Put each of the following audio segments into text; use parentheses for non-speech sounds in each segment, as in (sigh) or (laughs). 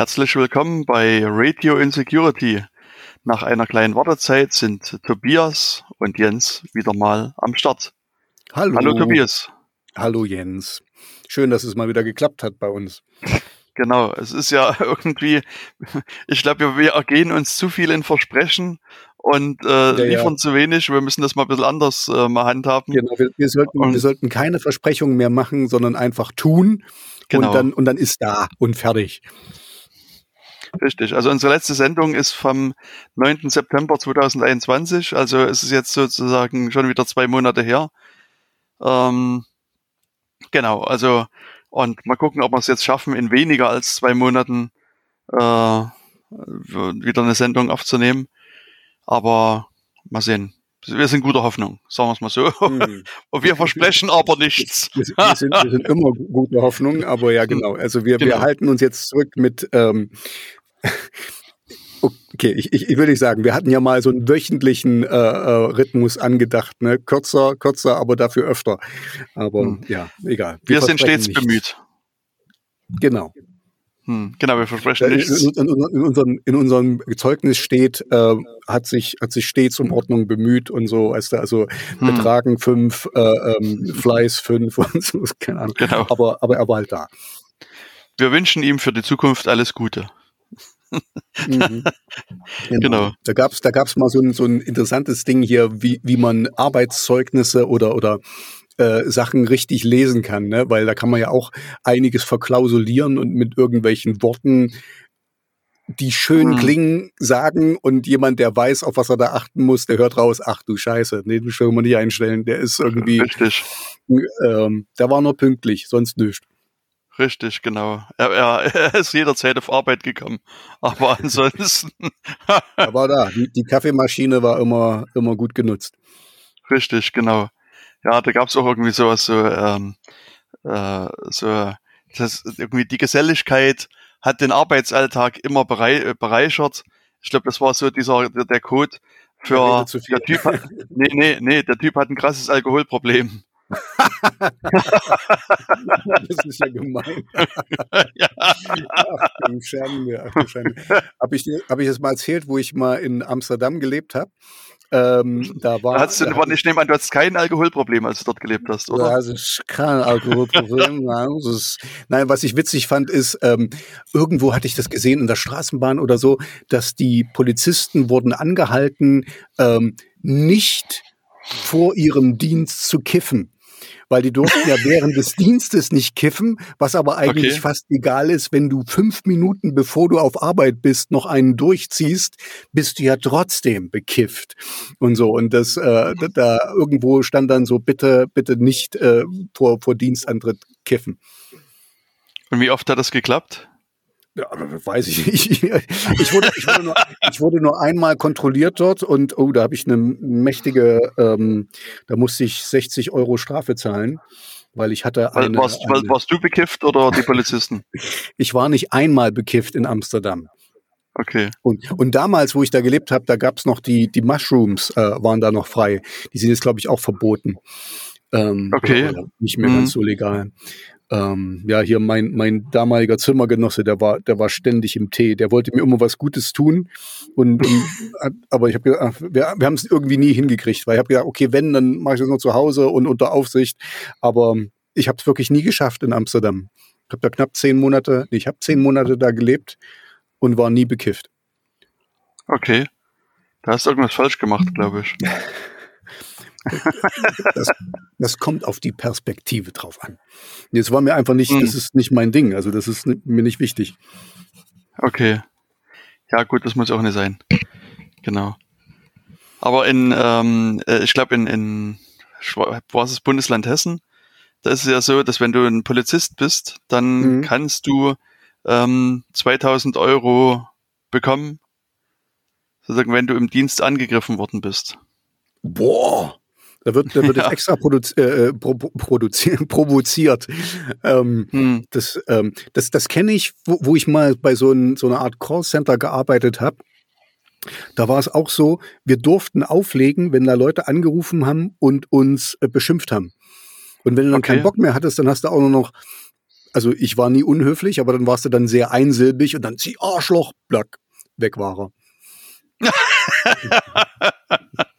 Herzlich willkommen bei Radio Insecurity. Nach einer kleinen Wartezeit sind Tobias und Jens wieder mal am Start. Hallo. Hallo Tobias. Hallo Jens. Schön, dass es mal wieder geklappt hat bei uns. (laughs) Genau, es ist ja (laughs) irgendwie, ich glaube, wir ergehen uns zu viel in Versprechen und äh, ja, liefern ja. zu wenig. Wir müssen das mal ein bisschen anders äh, mal handhaben. Genau, wir, wir, sollten, und, wir sollten keine Versprechungen mehr machen, sondern einfach tun genau. und, dann, und dann ist da und fertig. Richtig. Also unsere letzte Sendung ist vom 9. September 2021. Also es ist jetzt sozusagen schon wieder zwei Monate her. Ähm, genau. Also und mal gucken, ob wir es jetzt schaffen, in weniger als zwei Monaten äh, wieder eine Sendung aufzunehmen. Aber mal sehen. Wir sind guter Hoffnung, sagen wir es mal so. Mhm. (laughs) Und wir versprechen aber nichts. (laughs) Wir, wir, sind, wir sind immer guter Hoffnung, aber ja, genau. Also wir, genau. wir halten uns jetzt zurück mit ähm, (laughs) Okay, ich, ich, ich nicht sagen, wir hatten ja mal so einen wöchentlichen äh, äh, Rhythmus angedacht, ne? Kürzer, kürzer, aber dafür öfter. Aber hm. ja, egal. Wir, wir sind stets nichts. bemüht. Genau. Hm, genau, wir versprechen nichts. In, in, in, unserem, in unserem Zeugnis steht, äh, hat, sich, hat sich stets um Ordnung bemüht und so, weißt du, also hm. Betragen fünf, äh, ähm, Fleiß fünf und so, (laughs) keine Ahnung. Genau. Aber, aber er war halt da. Wir wünschen ihm für die Zukunft alles Gute mhm. (laughs) genau. genau. Da gab es da gab's mal so ein, so ein interessantes Ding hier, wie, wie man Arbeitszeugnisse oder, oder äh, Sachen richtig lesen kann, ne? weil da kann man ja auch einiges verklausulieren und mit irgendwelchen Worten die schön mhm. klingen, sagen und jemand, der weiß, auf was er da achten muss, der hört raus, ach du Scheiße, nee, den können wir nicht einstellen, der ist irgendwie, Richtig. Ähm, der war nur pünktlich, sonst nichts. Richtig, genau. Er, er, (laughs) er, ist jederzeit auf Arbeit gekommen. Aber (laughs) ansonsten. er war da. Die, die, Kaffeemaschine war immer, immer gut genutzt. Richtig, genau. Ja, da gab es auch irgendwie sowas, so, ähm, äh, so, das, irgendwie die Geselligkeit hat den Arbeitsalltag immer berei bereichert. Ich glaube, das war so dieser, der, der Code für, der Typ, hat, nee, nee, nee, der Typ hat ein krasses Alkoholproblem (laughs) das ist ja gemein. (laughs) ja. Ach, du Schande, ach, du Schande. Habe ich, hab ich das mal erzählt, wo ich mal in Amsterdam gelebt habe? Ähm, da war, hast du, da ich nehme an, du hattest kein Alkoholproblem, als du dort gelebt hast, oder? Ja, also kein Alkoholproblem. (laughs) nein, ist, nein, was ich witzig fand, ist, ähm, irgendwo hatte ich das gesehen in der Straßenbahn oder so, dass die Polizisten wurden angehalten, ähm, nicht vor ihrem Dienst zu kiffen weil die durften ja während des Dienstes nicht kiffen, was aber eigentlich okay. fast egal ist, wenn du fünf Minuten bevor du auf Arbeit bist, noch einen durchziehst, bist du ja trotzdem bekifft und so. Und das äh, da irgendwo stand dann so, bitte, bitte nicht äh, vor, vor Dienstantritt kiffen. Und wie oft hat das geklappt? Ja, weiß ich nicht. Ich wurde, ich, wurde nur, ich wurde nur einmal kontrolliert dort und oh, da habe ich eine mächtige, ähm, da musste ich 60 Euro Strafe zahlen, weil ich hatte eine, warst, eine, warst du bekifft oder die Polizisten? (laughs) ich war nicht einmal bekifft in Amsterdam. Okay. Und, und damals, wo ich da gelebt habe, da gab es noch die, die Mushrooms, äh, waren da noch frei. Die sind jetzt, glaube ich, auch verboten. Ähm, okay. Nicht mehr mhm. ganz so legal ähm, ja, hier mein, mein damaliger Zimmergenosse, der war, der war ständig im Tee. Der wollte mir immer was Gutes tun. Und, und (laughs) aber ich habe gedacht, wir, wir haben es irgendwie nie hingekriegt, weil ich habe gedacht, okay, wenn, dann mache ich das nur zu Hause und unter Aufsicht. Aber ich habe es wirklich nie geschafft in Amsterdam. Ich habe da knapp zehn Monate, nee, ich habe zehn Monate da gelebt und war nie bekifft. Okay. Da hast du irgendwas falsch gemacht, glaube ich. (laughs) das, das, kommt auf die Perspektive drauf an. Jetzt war mir einfach nicht, mhm. das ist nicht mein Ding, also das ist mir nicht wichtig. Okay. Ja, gut, das muss auch nicht sein. Genau. Aber in, ähm, äh, ich glaube, in, in was ist Bundesland Hessen? Da ist es ja so, dass wenn du ein Polizist bist, dann mhm. kannst du ähm, 2000 Euro bekommen, sozusagen, wenn du im Dienst angegriffen worden bist. Boah! Da wird, da wird ja. extra produzi äh, äh pro produzieren, (laughs) provoziert. Ähm, hm. Das, ähm, das, das kenne ich, wo, wo ich mal bei so, ein, so einer Art Callcenter gearbeitet habe. Da war es auch so, wir durften auflegen, wenn da Leute angerufen haben und uns äh, beschimpft haben. Und wenn du dann okay. keinen Bock mehr hattest, dann hast du auch nur noch also ich war nie unhöflich, aber dann warst du dann sehr einsilbig und dann zieh Arschloch, black, weg war er. (laughs)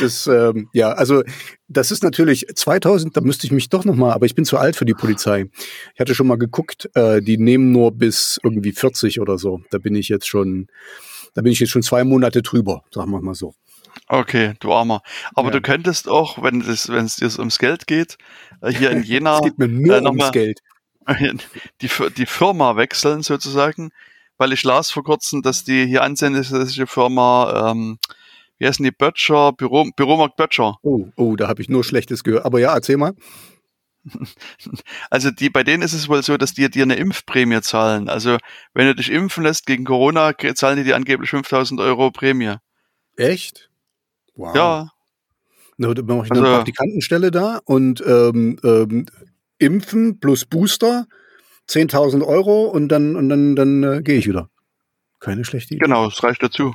das, ähm, ja, also das ist natürlich 2000, da müsste ich mich doch noch mal, aber ich bin zu alt für die Polizei. Ich hatte schon mal geguckt, äh, die nehmen nur bis irgendwie 40 oder so. Da bin ich jetzt schon, da bin ich jetzt schon zwei Monate drüber, sagen wir mal so. Okay, du Armer. Aber ja. du könntest auch, wenn es wenn es dir ums Geld geht, äh, hier in (laughs) Jena. es geht mir nur äh, ums Geld. (laughs) Die, die Firma wechseln sozusagen, weil ich las vor kurzem, dass die hier ansässige Firma, ähm, wie heißen die, Böttcher, Büro, Büromarkt Böttcher. Oh, oh, da habe ich nur Schlechtes gehört. Aber ja, erzähl mal. (laughs) Also die, bei denen ist es wohl so, dass die dir eine Impfprämie zahlen. Also wenn du dich impfen lässt gegen Corona, zahlen die dir angeblich 5000 Euro Prämie. Echt? Wow. Ja. Na, dann mache ich also, eine Praktikantenstelle da und ähm, ähm, impfen plus Booster, 10.000 Euro und dann, und dann, dann äh, gehe ich wieder. Keine schlechte Idee. Genau, es reicht dazu.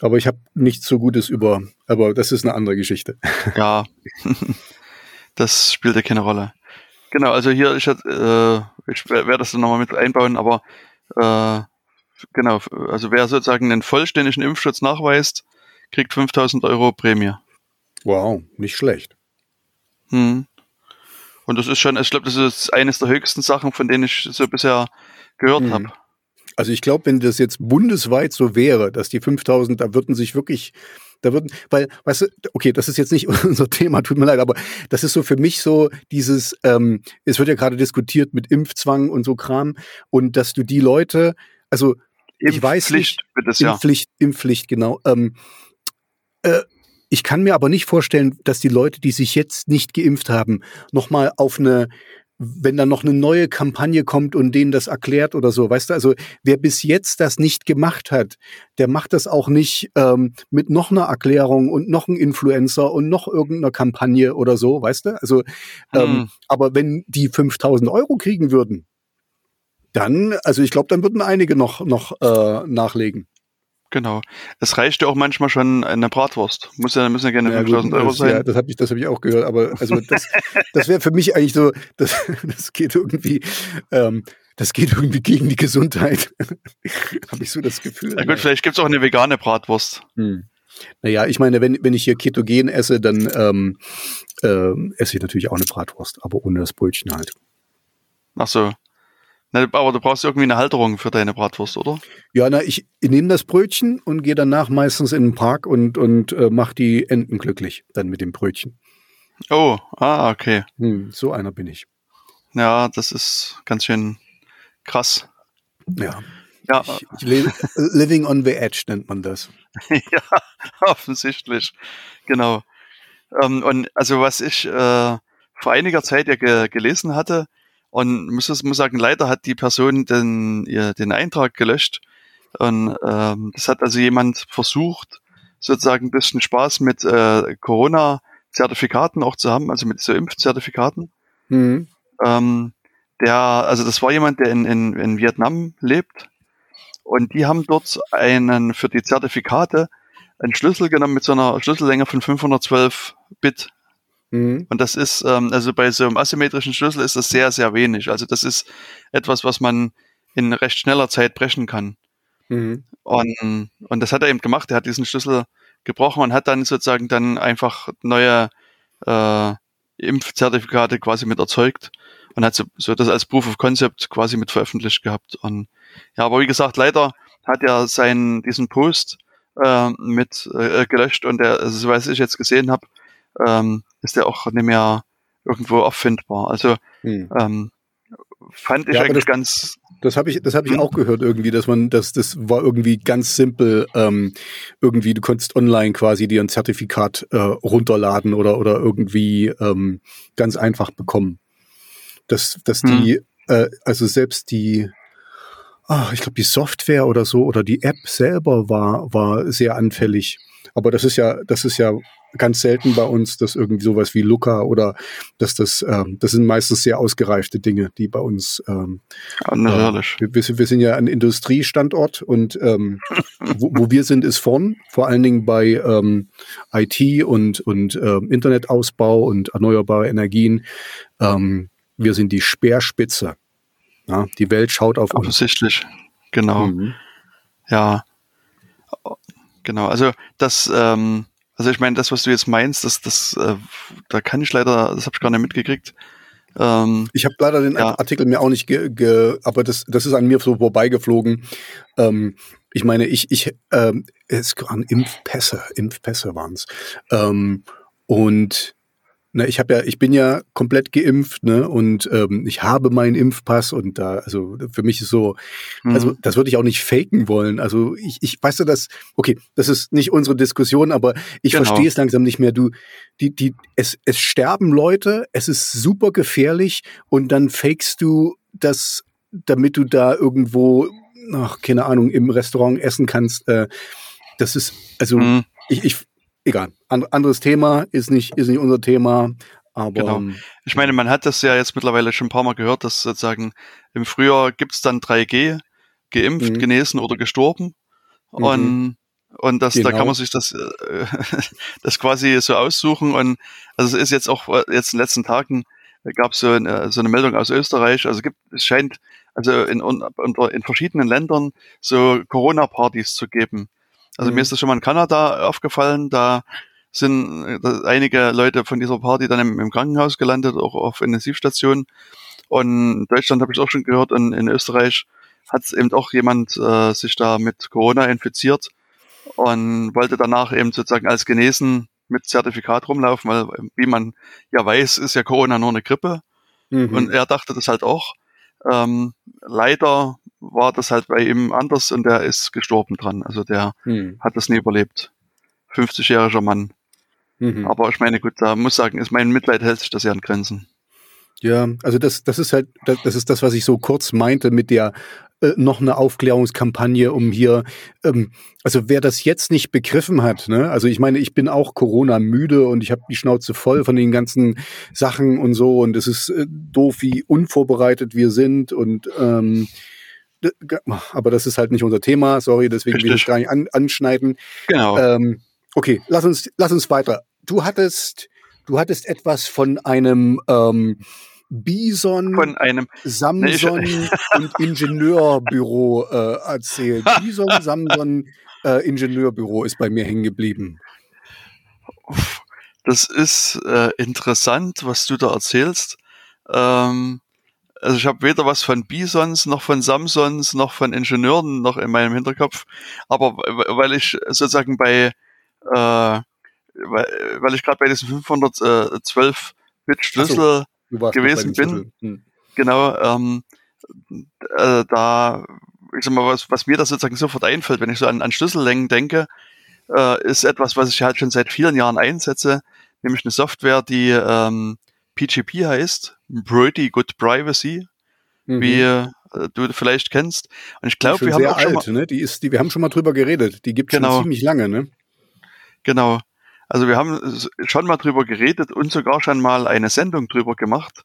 Aber ich habe nichts so Gutes über, aber das ist eine andere Geschichte. Ja, (laughs) das spielt ja keine Rolle. Genau, also hier, ich, äh, ich werde das dann nochmal mit einbauen, aber äh, genau, also wer sozusagen einen vollständigen Impfschutz nachweist, kriegt 5000 Euro Prämie. Wow, nicht schlecht. Hm. Und das ist schon, ich glaube, das ist eines der höchsten Sachen, von denen ich so bisher gehört hm. habe. Also ich glaube, wenn das jetzt bundesweit so wäre, dass die 5000, da würden sich wirklich, da würden, weil, weißt du, okay, das ist jetzt nicht (laughs) unser Thema, tut mir leid, aber das ist so für mich so dieses, ähm, es wird ja gerade diskutiert mit Impfzwang und so Kram und dass du die Leute, also ich weiß nicht, Impfpflicht, ja. Impfpflicht, genau, ähm, äh, ich kann mir aber nicht vorstellen, dass die Leute, die sich jetzt nicht geimpft haben, nochmal auf eine, wenn dann noch eine neue Kampagne kommt und denen das erklärt oder so, weißt du, also wer bis jetzt das nicht gemacht hat, der macht das auch nicht ähm, mit noch einer Erklärung und noch einem Influencer und noch irgendeiner Kampagne oder so, weißt du, also ähm, hm. aber wenn die 5000 Euro kriegen würden, dann, also ich glaube, dann würden einige noch, noch äh, nachlegen. Genau. Es reicht ja auch manchmal schon eine Bratwurst. Muss ja, müssen ja gerne ja, 5000 Euro sein. Ja, das habe ich, das hab ich auch gehört. Aber also das, das wäre für mich eigentlich so, das, (laughs) das geht irgendwie, ähm, das geht irgendwie gegen die Gesundheit. (laughs) habe ich so das Gefühl. Na gut, vielleicht gibt's auch eine vegane Bratwurst. Hm. Naja, ich meine, wenn, wenn ich hier ketogen esse, dann ähm, äh, esse ich natürlich auch eine Bratwurst, aber ohne das Brötchen halt. Ach so. Na, aber du brauchst irgendwie eine Halterung für deine Bratwurst, oder? Ja, na, ich, nehme das Brötchen und gehe danach meistens in den Park und, und äh, mache die Enten glücklich, dann mit dem Brötchen. Oh, ah, okay. Hm, so einer bin ich. Ja, das ist ganz schön krass. Ja. ja. Ich, ich lebe, living on the edge nennt man das. (laughs) ja, offensichtlich. Genau. Ähm, und also was ich äh, vor einiger Zeit ja ge gelesen hatte, und muss, muss sagen, leider hat die Person den, ihr, den Eintrag gelöscht. Und ähm, das hat also jemand versucht, sozusagen ein bisschen Spaß mit äh, Corona-Zertifikaten auch zu haben, also mit so Impfzertifikaten. Mhm. Ähm, der, also das war jemand, der in, in, in Vietnam lebt. Und die haben dort einen für die Zertifikate einen Schlüssel genommen mit so einer Schlüssellänge von 512 Bit. Mhm. Und das ist, ähm, also bei so einem asymmetrischen Schlüssel ist das sehr, sehr wenig. Also das ist etwas, was man in recht schneller Zeit brechen kann. Mhm. Und, und das hat er eben gemacht. Er hat diesen Schlüssel gebrochen und hat dann sozusagen dann einfach neue äh, Impfzertifikate quasi mit erzeugt und hat so, so das als Proof of Concept quasi mit veröffentlicht gehabt. Und ja, aber wie gesagt, leider hat er seinen diesen Post äh, mit äh, gelöscht und der, also, so was ich jetzt gesehen habe, ähm, ist der auch nicht mehr irgendwo auffindbar. Also hm. ähm, fand ich ja, eigentlich das, ganz. Das habe ich, das habe ich hm. auch gehört irgendwie, dass man, dass das war irgendwie ganz simpel. Ähm, irgendwie, du konntest online quasi dir ein Zertifikat äh, runterladen oder oder irgendwie ähm, ganz einfach bekommen. Dass, dass hm. die, äh, also selbst die, oh, ich glaube die Software oder so oder die App selber war war sehr anfällig. Aber das ist ja, das ist ja ganz selten bei uns, dass irgendwie sowas wie Luca oder dass das, ähm, das sind meistens sehr ausgereifte Dinge, die bei uns. Ähm, ja, natürlich. Äh, wir, wir, sind ja ein Industriestandort und ähm, wo, wo wir sind, ist vorn, vor allen Dingen bei ähm, IT und, und ähm, Internetausbau und erneuerbare Energien. Ähm, wir sind die Speerspitze. Ja, die Welt schaut auf uns. Offensichtlich, genau. Mhm. Ja, genau. Also das, ähm, also ich meine, das, was du jetzt meinst, das, das, äh, da kann ich leider, das habe ich gar nicht mitgekriegt. Ähm, ich habe leider den ja. Artikel mir auch nicht, ge, ge, aber das, das ist an mir so vorbeigeflogen. Ähm, ich meine, ich, ich, ähm, es waren Impfpässe, Impfpässe waren's. Ähm, und na, ich habe ja, ich bin ja komplett geimpft, ne? Und ähm, ich habe meinen Impfpass und da, also für mich ist so, mhm. also das würde ich auch nicht faken wollen. Also ich, ich weißt du das, okay, das ist nicht unsere Diskussion, aber ich genau. verstehe es langsam nicht mehr. Du, die, die, es, es sterben Leute, es ist super gefährlich und dann fakest du das, damit du da irgendwo, ach, keine Ahnung, im Restaurant essen kannst. Äh, das ist, also mhm. ich, ich, egal. And, anderes Thema, ist nicht, ist nicht unser Thema. Aber, genau. Ähm, ich meine, man hat das ja jetzt mittlerweile schon ein paar Mal gehört, dass sozusagen im Frühjahr gibt's dann 3G, geimpft, mhm. genesen oder gestorben. Mhm. Und, und das, genau. da kann man sich das, äh, (laughs) das quasi so aussuchen. Und also es ist jetzt auch jetzt in den letzten Tagen gab es so eine, so eine Meldung aus Österreich. Also gibt, es scheint also in, in verschiedenen Ländern so Corona-Partys zu geben. Also mhm. mir ist das schon mal in Kanada aufgefallen, da sind einige Leute von dieser Party dann im, im Krankenhaus gelandet, auch auf Intensivstationen. Und in Deutschland habe ich auch schon gehört und in Österreich hat eben auch jemand äh, sich da mit Corona infiziert und wollte danach eben sozusagen als genesen mit Zertifikat rumlaufen, weil wie man ja weiß, ist ja Corona nur eine Grippe. Mhm. Und er dachte das halt auch. Ähm, leider war das halt bei ihm anders und der ist gestorben dran. Also der mhm. hat das nie überlebt. 50-jähriger Mann. Mhm. Aber ich meine, gut, da muss sagen, ist mein Mitleid hält sich das ja an Grenzen. Ja, also das, das ist halt, das, das ist das, was ich so kurz meinte mit der äh, noch eine Aufklärungskampagne, um hier, ähm, also wer das jetzt nicht begriffen hat, ne, also ich meine, ich bin auch Corona müde und ich habe die Schnauze voll von den ganzen Sachen und so und es ist äh, doof, wie unvorbereitet wir sind und ähm, aber das ist halt nicht unser Thema, sorry, deswegen Richtig. will ich gar nicht an, anschneiden. Genau. Ähm, okay, lass uns, lass uns weiter. Du hattest, du hattest etwas von einem ähm, Bison, von einem Samson nee, und Ingenieurbüro äh, erzählt. Bison, Samson, äh, Ingenieurbüro ist bei mir hängen geblieben. Das ist äh, interessant, was du da erzählst. Ähm, also ich habe weder was von Bisons noch von Samsons noch von Ingenieuren noch in meinem Hinterkopf, aber weil ich sozusagen bei äh, weil, weil ich gerade bei diesen 512 Bit Schlüssel so, gewesen bin, hm. genau, ähm, äh, da ich sag mal, was, was mir da sozusagen sofort einfällt, wenn ich so an, an Schlüssellängen denke, äh, ist etwas, was ich halt schon seit vielen Jahren einsetze, nämlich eine Software, die ähm, PGP heißt, Pretty Good Privacy, mhm. wie äh, du vielleicht kennst. Und ich glaube, wir haben auch alt, schon mal, ne? Die ist, die, wir haben schon mal drüber geredet. Die gibt genau. schon ziemlich lange, ne? Genau. Also wir haben schon mal drüber geredet und sogar schon mal eine Sendung drüber gemacht,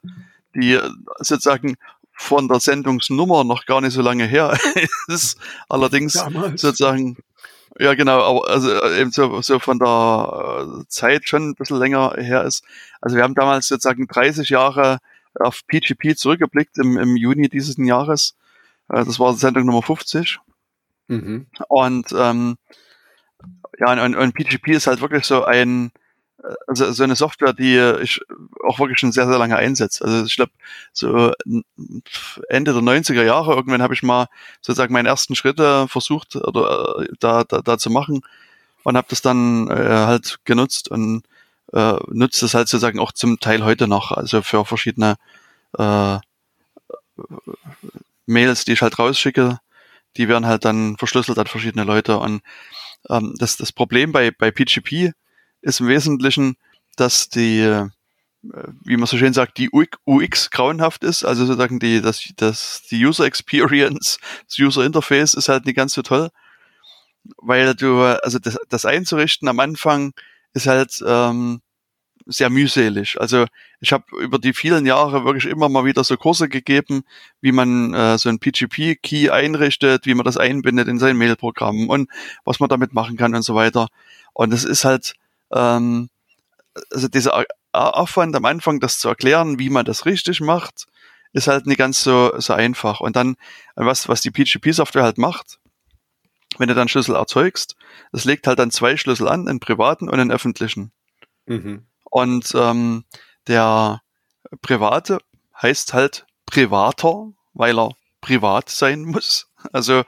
die sozusagen von der Sendungsnummer noch gar nicht so lange her (laughs) ist. Allerdings Damals. sozusagen ja, genau, aber also äh, eben so, so von der äh, Zeit schon ein bisschen länger her ist. Also wir haben damals sozusagen 30 Jahre auf PGP zurückgeblickt im, im Juni dieses Jahres. Äh, das war Sendung Nummer 50. Mhm. Und ähm, ja, und, und PGP ist halt wirklich so ein also so eine Software, die ich auch wirklich schon sehr, sehr lange einsetze. Also ich glaube, so Ende der 90er Jahre, irgendwann habe ich mal sozusagen meine ersten Schritte versucht oder äh, da, da, da zu machen und habe das dann äh, halt genutzt und äh, nutzt das halt sozusagen auch zum Teil heute noch, also für verschiedene äh, Mails, die ich halt rausschicke, die werden halt dann verschlüsselt an verschiedene Leute und ähm, das, das Problem bei, bei PGP ist im Wesentlichen, dass die, äh, wie man so schön sagt, die UX grauenhaft ist. Also sozusagen die, das, das, die User Experience, (laughs) das User Interface ist halt nicht ganz so toll. Weil du, also das, das einzurichten am Anfang ist halt ähm, sehr mühselig. Also ich habe über die vielen Jahre wirklich immer mal wieder so Kurse gegeben, wie man äh, so ein PGP-Key einrichtet, wie man das einbindet in sein Mailprogramm und was man damit machen kann und so weiter. Und es ist halt ähm, also diese Aufwand am Anfang, das zu erklären, wie man das richtig macht, ist halt nicht ganz so, so einfach. Und dann, was, was die PGP-Software halt macht, wenn du dann Schlüssel erzeugst, das legt halt dann zwei Schlüssel an, einen privaten und einen öffentlichen. Mhm. Und ähm, der private heißt halt privater, weil er privat sein muss. Also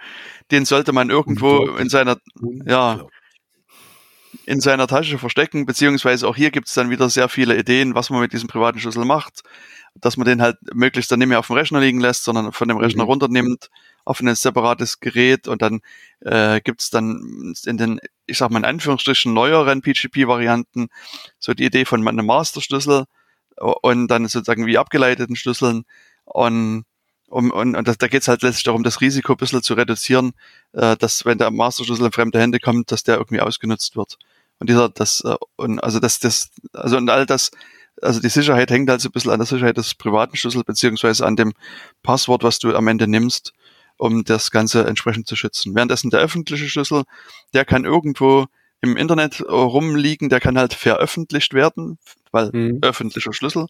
den sollte man irgendwo in seiner, ja, in seiner Tasche verstecken, beziehungsweise auch hier gibt es dann wieder sehr viele Ideen, was man mit diesem privaten Schlüssel macht, dass man den halt möglichst dann nicht mehr auf dem Rechner liegen lässt, sondern von dem Rechner mhm. runternimmt auf ein separates Gerät und dann äh, gibt es dann in den, ich sag mal in Anführungsstrichen, neueren PGP-Varianten so die Idee von einem Masterschlüssel und dann sozusagen wie abgeleiteten Schlüsseln und um, und, und das, da geht es halt letztlich darum, das Risiko ein bisschen zu reduzieren, äh, dass wenn der Masterschlüssel in fremde Hände kommt, dass der irgendwie ausgenutzt wird. Und dieser, das, äh, und also das, das, also und all das, also die Sicherheit hängt halt so ein bisschen an der Sicherheit des privaten Schlüssels, beziehungsweise an dem Passwort, was du am Ende nimmst, um das Ganze entsprechend zu schützen. Währenddessen der öffentliche Schlüssel, der kann irgendwo im Internet rumliegen, der kann halt veröffentlicht werden, weil mhm. öffentlicher Schlüssel.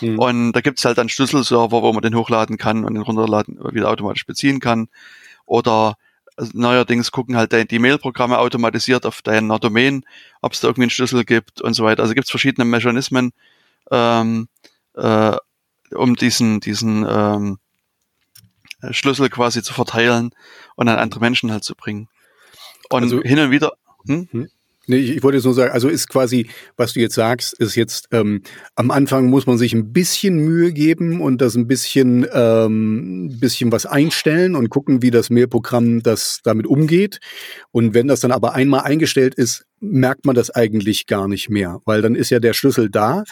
Mhm. Und da gibt's halt dann Schlüsselserver, wo man den hochladen kann und den runterladen wieder automatisch beziehen kann. Oder neuerdings gucken halt die Mail-Programme automatisiert auf deiner Domain, ob es da irgendwie einen Schlüssel gibt und so weiter. Also gibt's verschiedene Mechanismen, ähm, äh, um diesen, diesen ähm, Schlüssel quasi zu verteilen und an andere Menschen halt zu bringen. Und also, hin und wieder. Hm? Nee, ich, wollte jetzt nur sagen, also ist quasi, was du jetzt sagst, ist jetzt ähm, am Anfang muss man sich ein bisschen Mühe geben und das ein bisschen, ähm, bisschen was einstellen und gucken, wie das Mailprogramm das damit umgeht. Und wenn das dann aber einmal eingestellt ist, merkt man das eigentlich gar nicht mehr, weil dann ist ja der Schlüssel da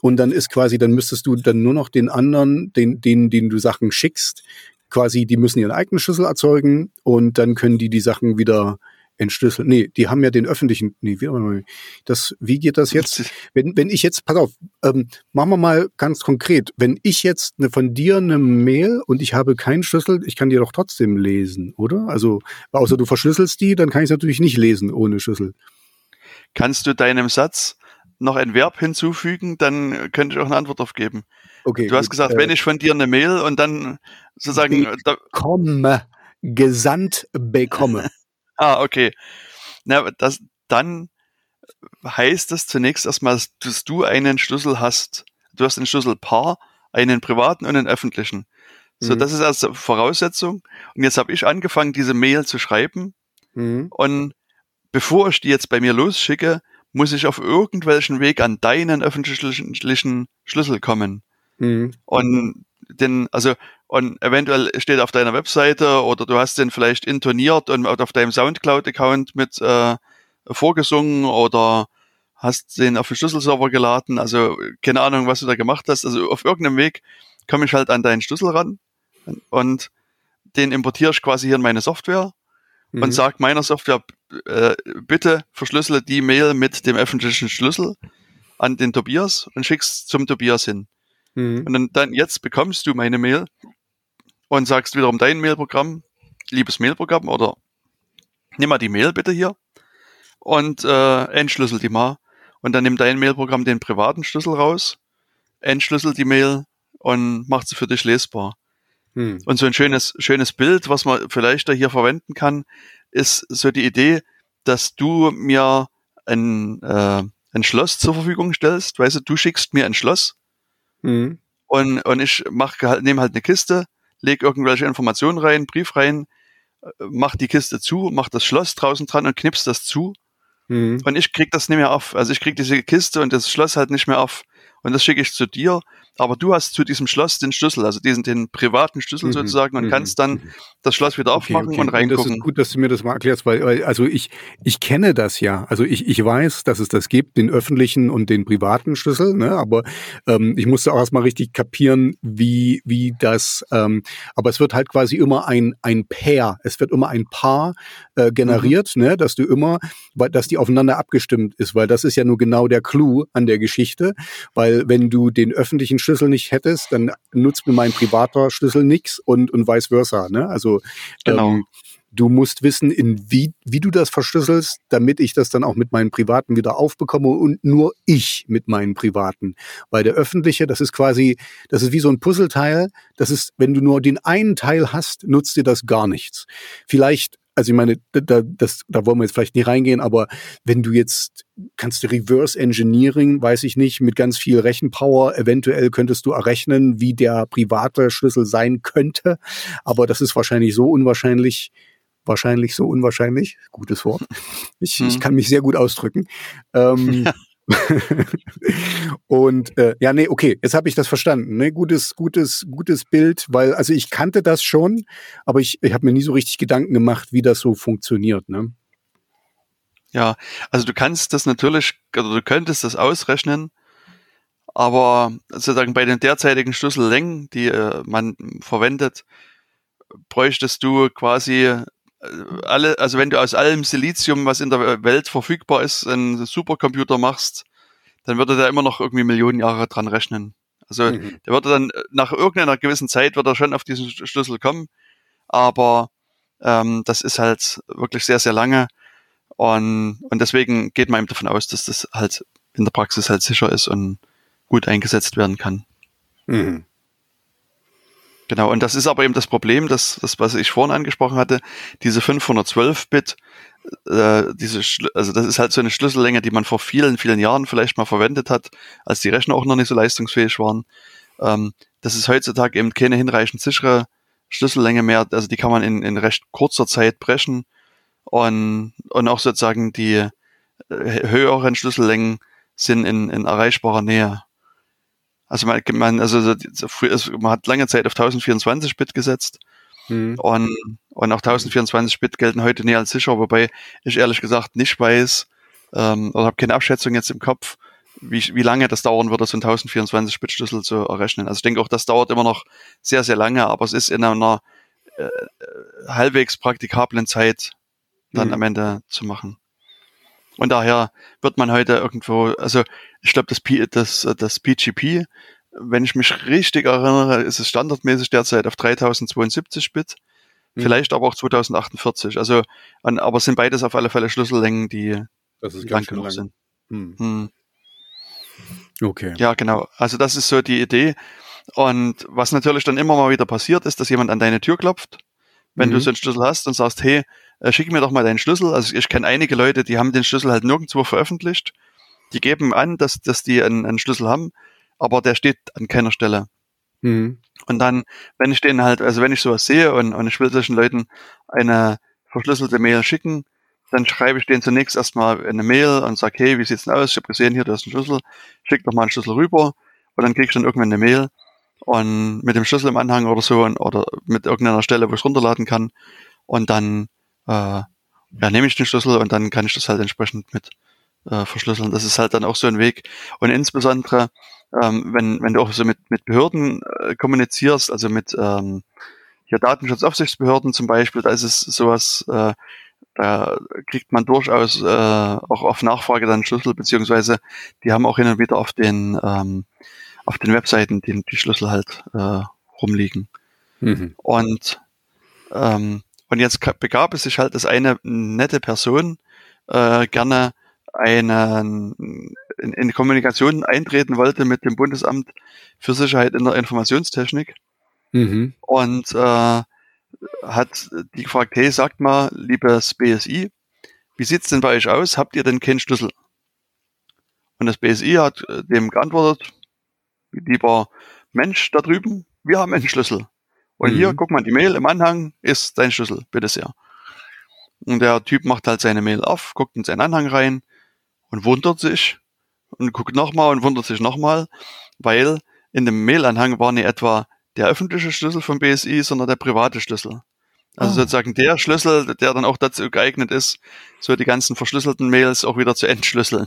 und dann ist quasi, dann müsstest du dann nur noch den anderen, den, den, den du Sachen schickst, quasi, die müssen ihren eigenen Schlüssel erzeugen und dann können die die Sachen wieder entschlüsseln. Nee, die haben ja den öffentlichen. Nee, wie, das, wie geht das jetzt? Wenn, wenn ich jetzt, pass auf, ähm, machen wir mal ganz konkret. Wenn ich jetzt eine, von dir eine Mail und ich habe keinen Schlüssel, ich kann die doch trotzdem lesen, oder? Also, außer du verschlüsselst die, dann kann ich es natürlich nicht lesen ohne Schlüssel. Kannst du deinem Satz noch ein Verb hinzufügen, dann könnte ich auch eine Antwort drauf geben. Okay. Du hast gesagt, äh, wenn ich von dir eine Mail und dann sozusagen. Komme, gesandt bekomme. Ah, okay. Na, das, dann heißt das zunächst erstmal, dass du einen Schlüssel hast. Du hast ein Schlüsselpaar, einen privaten und einen öffentlichen. So, mhm. das ist also Voraussetzung. Und jetzt habe ich angefangen, diese Mail zu schreiben. Mhm. Und bevor ich die jetzt bei mir losschicke, muss ich auf irgendwelchen Weg an deinen öffentlichen Schlüssel kommen. Mhm. Und den, also und eventuell steht auf deiner Webseite oder du hast den vielleicht intoniert und auf deinem Soundcloud-Account mit äh, vorgesungen oder hast den auf den Schlüsselserver geladen. Also keine Ahnung, was du da gemacht hast. Also auf irgendeinem Weg komme ich halt an deinen Schlüssel ran und den importiere ich quasi hier in meine Software mhm. und sage meiner Software, äh, bitte verschlüssele die Mail mit dem öffentlichen Schlüssel an den Tobias und schick's zum Tobias hin. Mhm. Und dann, dann jetzt bekommst du meine Mail und sagst wiederum dein Mailprogramm, liebes Mailprogramm, oder nimm mal die Mail bitte hier und äh, entschlüssel die mal. Und dann nimmt dein Mailprogramm den privaten Schlüssel raus, entschlüsselt die Mail und macht sie für dich lesbar. Hm. Und so ein schönes, schönes Bild, was man vielleicht da hier verwenden kann, ist so die Idee, dass du mir ein, äh, ein Schloss zur Verfügung stellst. Weißt du, du schickst mir ein Schloss Mhm. Und, und ich mach, nehme halt eine Kiste, leg irgendwelche Informationen rein, Brief rein, äh, mach die Kiste zu, mach das Schloss draußen dran und knips das zu. Mhm. Und ich krieg das nicht mehr auf. Also ich krieg diese Kiste und das Schloss halt nicht mehr auf. Und das schicke ich zu dir aber du hast zu diesem Schloss den Schlüssel, also diesen den privaten Schlüssel mhm. sozusagen und mhm. kannst dann mhm. das Schloss wieder aufmachen okay, okay. und reingucken. Und das ist gut, dass du mir das mal erklärst, weil, weil also ich ich kenne das ja, also ich ich weiß, dass es das gibt, den öffentlichen und den privaten Schlüssel, ne? Aber ähm, ich musste auch erstmal richtig kapieren, wie wie das. Ähm, aber es wird halt quasi immer ein ein Pair, es wird immer ein Paar äh, generiert, mhm. ne? Dass du immer, weil dass die aufeinander abgestimmt ist, weil das ist ja nur genau der Clou an der Geschichte, weil wenn du den öffentlichen Schlüssel nicht hättest, dann nutzt mir mein privater Schlüssel nichts und, und vice versa. Ne? Also genau. ähm, du musst wissen, in wie, wie du das verschlüsselst, damit ich das dann auch mit meinen Privaten wieder aufbekomme und nur ich mit meinen Privaten. Weil der öffentliche, das ist quasi, das ist wie so ein Puzzleteil. Das ist, wenn du nur den einen Teil hast, nutzt dir das gar nichts. Vielleicht also ich meine, da, das, da wollen wir jetzt vielleicht nicht reingehen, aber wenn du jetzt kannst du Reverse Engineering, weiß ich nicht, mit ganz viel Rechenpower, eventuell könntest du errechnen, wie der private Schlüssel sein könnte, aber das ist wahrscheinlich so unwahrscheinlich, wahrscheinlich so unwahrscheinlich, gutes Wort. Ich, hm. ich kann mich sehr gut ausdrücken. Ähm. (laughs) (laughs) und äh, ja, nee, okay, jetzt habe ich das verstanden. Ne? Gutes, gutes, gutes Bild, weil, also ich kannte das schon, aber ich, ich habe mir nie so richtig Gedanken gemacht, wie das so funktioniert. Ne? Ja, also du kannst das natürlich, oder du könntest das ausrechnen, aber sozusagen bei den derzeitigen Schlüssellängen, die äh, man verwendet, bräuchtest du quasi alle, also wenn du aus allem Silizium, was in der Welt verfügbar ist, einen Supercomputer machst, dann würde der immer noch irgendwie Millionen Jahre dran rechnen. Also mhm. der würde dann nach irgendeiner gewissen Zeit wird er schon auf diesen Schlüssel kommen, aber ähm, das ist halt wirklich sehr, sehr lange und, und deswegen geht man eben davon aus, dass das halt in der Praxis halt sicher ist und gut eingesetzt werden kann. Mhm. Genau, und das ist aber eben das Problem, dass das, was ich vorhin angesprochen hatte, diese 512-Bit, äh, diese, also das ist halt so eine Schlüssellänge, die man vor vielen, vielen Jahren vielleicht mal verwendet hat, als die Rechner auch noch nicht so leistungsfähig waren. Ähm, das ist heutzutage eben keine hinreichend sichere Schlüssellänge mehr, also die kann man in, in recht kurzer Zeit brechen und, und auch sozusagen die äh, höheren Schlüssellängen sind in, in erreichbarer Nähe. Also man, man, also man hat lange Zeit auf 1024 Bit gesetzt mhm. und, und auch 1024 Bit gelten heute näher als sicher, wobei ich ehrlich gesagt nicht weiß ähm, oder habe keine Abschätzung jetzt im Kopf, wie, wie lange das dauern würde, so einen 1024 Bit Schlüssel zu errechnen. Also ich denke auch, das dauert immer noch sehr, sehr lange, aber es ist in einer äh, halbwegs praktikablen Zeit dann mhm. am Ende zu machen. Und daher wird man heute irgendwo, also ich glaube, das, das, das PGP, wenn ich mich richtig erinnere, ist es standardmäßig derzeit auf 3072 Bit, mhm. vielleicht aber auch 2048. Also, an, aber sind beides auf alle Fälle Schlüssellängen, die lang genug lang. sind. Hm. Hm. Okay. Ja, genau. Also das ist so die Idee. Und was natürlich dann immer mal wieder passiert, ist, dass jemand an deine Tür klopft, wenn mhm. du so einen Schlüssel hast und sagst, hey, äh, schick mir doch mal deinen Schlüssel. Also ich kenne einige Leute, die haben den Schlüssel halt nirgendwo veröffentlicht. Die geben an, dass, dass die einen, einen Schlüssel haben, aber der steht an keiner Stelle. Mhm. Und dann, wenn ich den halt, also wenn ich sowas sehe und, und ich will solchen Leuten eine verschlüsselte Mail schicken, dann schreibe ich denen zunächst erstmal eine Mail und sage, hey, wie sieht's denn aus? Ich habe gesehen, hier, du hast einen Schlüssel, schick doch mal einen Schlüssel rüber und dann krieg ich dann irgendwann eine Mail und mit dem Schlüssel im Anhang oder so und, oder mit irgendeiner Stelle, wo ich runterladen kann und dann äh, ja, nehme ich den Schlüssel und dann kann ich das halt entsprechend mit äh, verschlüsseln. Das ist halt dann auch so ein Weg. Und insbesondere, ähm, wenn, wenn du auch so mit, mit Behörden äh, kommunizierst, also mit ähm, hier Datenschutzaufsichtsbehörden zum Beispiel, da ist es sowas, äh, da kriegt man durchaus äh, auch auf Nachfrage dann Schlüssel, beziehungsweise die haben auch hin und wieder auf den ähm, auf den Webseiten die, die Schlüssel halt äh, rumliegen. Mhm. Und ähm, und jetzt begab es sich halt, dass eine nette Person äh, gerne einen, in, in Kommunikation eintreten wollte mit dem Bundesamt für Sicherheit in der Informationstechnik. Mhm. Und äh, hat die gefragt, hey, sagt mal, liebes BSI, wie sieht's denn bei euch aus? Habt ihr denn keinen Schlüssel? Und das BSI hat äh, dem geantwortet, lieber Mensch da drüben, wir haben einen Schlüssel. Und mhm. hier, guck mal, die Mail im Anhang ist dein Schlüssel, bitte sehr. Und der Typ macht halt seine Mail auf, guckt in seinen Anhang rein und wundert sich und guckt nochmal und wundert sich nochmal, weil in dem Mailanhang war nicht etwa der öffentliche Schlüssel vom BSI, sondern der private Schlüssel. Also oh. sozusagen der Schlüssel, der dann auch dazu geeignet ist, so die ganzen verschlüsselten Mails auch wieder zu entschlüsseln.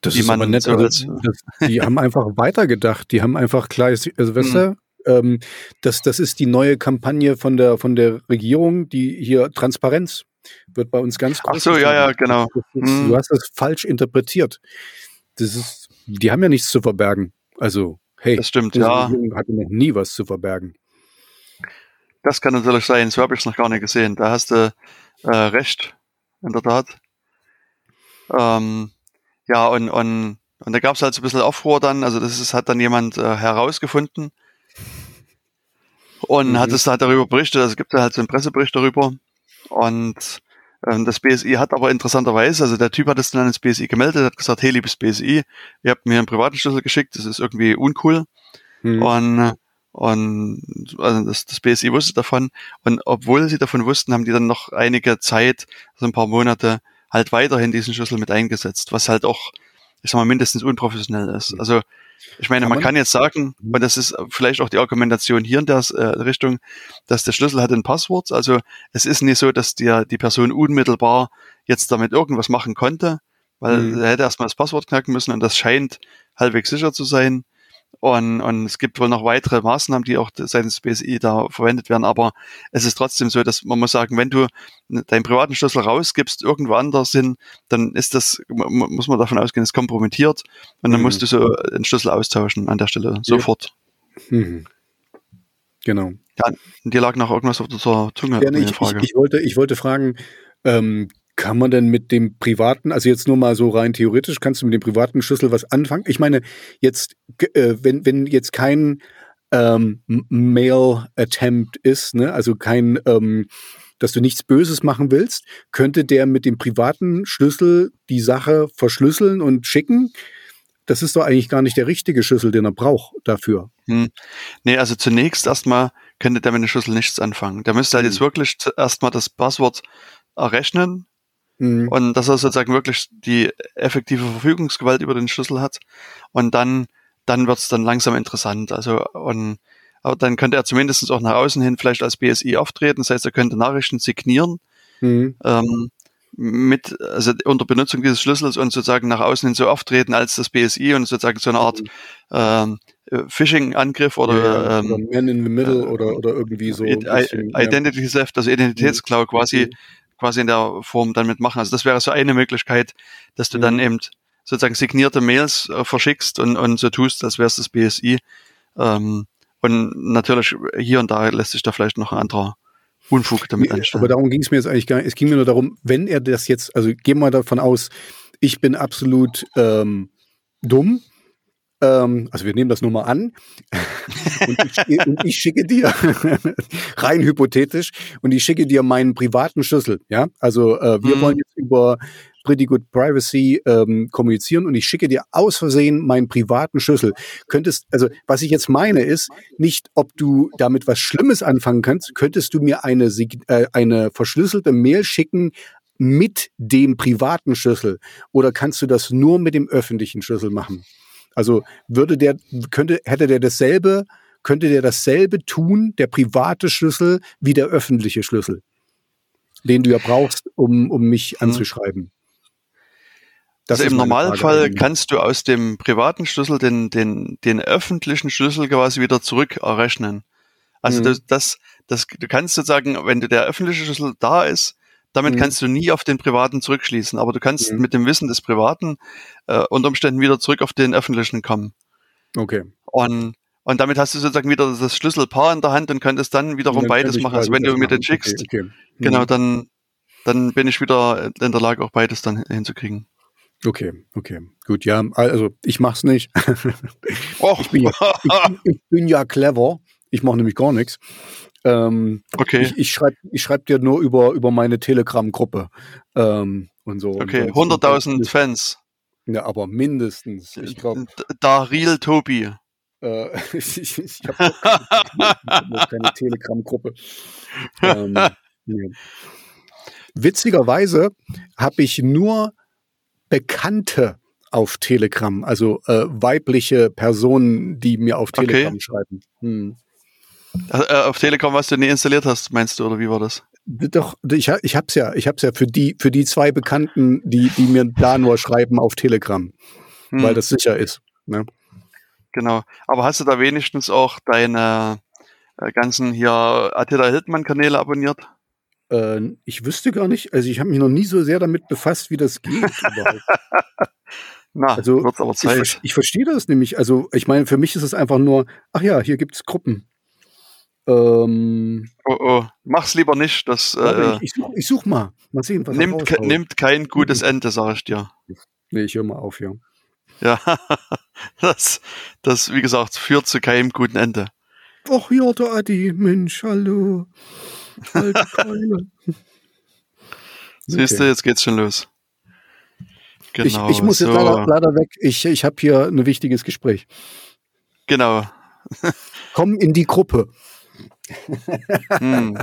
Das ist aber nett. So also, die haben einfach weitergedacht. Die haben einfach klar, also weißt du, ähm, das, das ist die neue Kampagne von der, von der Regierung, die hier Transparenz wird bei uns ganz groß. Ach so, ja, ja, genau. Hm. Du hast das falsch interpretiert. Das ist, die haben ja nichts zu verbergen. Also, hey, das stimmt, ja. Regierung hatte noch nie was zu verbergen. Das kann natürlich sein, so habe ich es noch gar nicht gesehen. Da hast du äh, recht, in der Tat. Ähm, ja, und, und, und da gab es halt so ein bisschen Aufruhr dann, also das ist, hat dann jemand äh, herausgefunden und mhm. hat es halt darüber berichtet, also es gibt da halt so einen Pressebericht darüber und ähm, das BSI hat aber interessanterweise, also der Typ hat es dann ans BSI gemeldet, hat gesagt, hey liebes BSI, ihr habt mir einen privaten Schlüssel geschickt, das ist irgendwie uncool mhm. und und also das, das BSI wusste davon. Und obwohl sie davon wussten, haben die dann noch einige Zeit, also ein paar Monate, halt weiterhin diesen Schlüssel mit eingesetzt, was halt auch, ich sag mal, mindestens unprofessionell ist. Also ich meine, man kann jetzt sagen, und das ist vielleicht auch die Argumentation hier in der äh, Richtung, dass der Schlüssel hat ein Passwort. Also es ist nicht so, dass dir die Person unmittelbar jetzt damit irgendwas machen konnte, weil mhm. er hätte erstmal das Passwort knacken müssen und das scheint halbwegs sicher zu sein. Und, und es gibt wohl noch weitere Maßnahmen, die auch seitens BSI da verwendet werden. Aber es ist trotzdem so, dass man muss sagen, wenn du deinen privaten Schlüssel rausgibst, irgendwo anders hin, dann ist das, muss man davon ausgehen, ist kompromittiert. Und dann mhm. musst du so einen Schlüssel austauschen an der Stelle, sofort. Mhm. Genau. Ja, dir lag noch irgendwas auf der Zunge. Ja, nee, ich, ich, ich, wollte, ich wollte fragen, ähm, kann man denn mit dem privaten, also jetzt nur mal so rein theoretisch, kannst du mit dem privaten Schlüssel was anfangen? Ich meine, jetzt, äh, wenn, wenn jetzt kein ähm, Mail-Attempt ist, ne, also kein, ähm, dass du nichts Böses machen willst, könnte der mit dem privaten Schlüssel die Sache verschlüsseln und schicken? Das ist doch eigentlich gar nicht der richtige Schlüssel, den er braucht dafür. Hm. Nee, also zunächst erstmal könnte der mit dem Schlüssel nichts anfangen. Der müsste halt hm. jetzt wirklich erstmal das Passwort errechnen Mhm. Und dass er sozusagen wirklich die effektive Verfügungsgewalt über den Schlüssel hat. Und dann, dann wird es dann langsam interessant. Also, und, aber dann könnte er zumindest auch nach außen hin vielleicht als BSI auftreten. Das heißt, er könnte Nachrichten signieren. Mhm. Ähm, mit, also unter Benutzung dieses Schlüssels und sozusagen nach außen hin so auftreten als das BSI und sozusagen so eine Art ähm, Phishing-Angriff oder, ja, ähm, oder Man in the Middle äh, oder, oder irgendwie so. Bisschen, Identity Theft, also Identitätsklau quasi mhm quasi in der Form dann mitmachen. Also das wäre so eine Möglichkeit, dass du mhm. dann eben sozusagen signierte Mails äh, verschickst und, und so tust, als wäre es das BSI. Ähm, und natürlich hier und da lässt sich da vielleicht noch ein anderer Unfug damit anstellen. Aber darum ging es mir jetzt eigentlich gar nicht. Es ging mir nur darum, wenn er das jetzt, also gehen wir davon aus, ich bin absolut ähm, dumm ähm, also wir nehmen das nur mal an. (laughs) und, ich, und, ich, schicke dir, (laughs) rein hypothetisch, und ich schicke dir meinen privaten Schlüssel. Ja, also äh, wir mhm. wollen jetzt über Pretty Good Privacy ähm, kommunizieren und ich schicke dir aus Versehen meinen privaten Schlüssel. Könntest, also was ich jetzt meine ist, nicht ob du damit was Schlimmes anfangen kannst, könntest du mir eine, äh, eine verschlüsselte Mail schicken mit dem privaten Schlüssel oder kannst du das nur mit dem öffentlichen Schlüssel machen? Also würde der, könnte, hätte der dasselbe, könnte der dasselbe tun, der private Schlüssel, wie der öffentliche Schlüssel, den du ja brauchst, um, um mich mhm. anzuschreiben. Das also im Normalfall kannst du aus dem privaten Schlüssel den, den, den öffentlichen Schlüssel quasi wieder zurück errechnen. Also mhm. das, das, das, du kannst sozusagen, wenn der öffentliche Schlüssel da ist, damit mhm. kannst du nie auf den privaten zurückschließen, aber du kannst mhm. mit dem Wissen des privaten äh, unter Umständen wieder zurück auf den öffentlichen kommen. Okay. Und, und damit hast du sozusagen wieder das Schlüsselpaar in der Hand und könntest dann wiederum dann beides machen. Also wenn du mir den schickst, okay, okay. Mhm. genau, dann, dann bin ich wieder in der Lage, auch beides dann hinzukriegen. Okay, okay, gut, ja, also ich mach's nicht. (laughs) Ich, bin ja, ich, ich bin ja clever. Ich mache nämlich gar nichts. Ähm, okay. Ich, ich schreibe ich schreib dir nur über, über meine Telegram-Gruppe ähm, und so. Okay, 100.000 Fans. Ja, aber mindestens. Ich glaube. Da Real Tobi. Äh, (laughs) ich ich habe keine, keine Telegram-Gruppe. Ähm, (laughs) nee. Witzigerweise habe ich nur Bekannte auf Telegram, also äh, weibliche Personen, die mir auf Telegram okay. schreiben. Hm. Äh, auf Telekom, was du nie installiert hast, meinst du, oder wie war das? Doch, ich, ich hab's ja, ich hab's ja für die, für die zwei Bekannten, die, die mir da nur schreiben auf Telegram, hm. weil das sicher ist. Ne? Genau. Aber hast du da wenigstens auch deine äh, ganzen hier Attila Hildmann-Kanäle abonniert? Äh, ich wüsste gar nicht, also ich habe mich noch nie so sehr damit befasst, wie das geht (laughs) Na, also, wird's aber Zeit. Ich, ich verstehe das nämlich. Also, ich meine, für mich ist es einfach nur, ach ja, hier gibt's Gruppen. Ähm, oh, oh, mach's lieber nicht. Das, äh, ich, ich, such, ich such mal. Mal sehen, was nimmt, ke nimmt kein gutes Ende, sag ich dir. Nee, ich höre mal auf, ja. Ja, (laughs) das, das, wie gesagt, führt zu keinem guten Ende. Ach ja, der Adi, Mensch, hallo. Alte. (laughs) Siehst du, jetzt geht's schon los. Genau, ich, ich muss so. jetzt leider, leider, weg. Ich, ich habe hier ein wichtiges Gespräch. Genau. Komm in die Gruppe. Hm.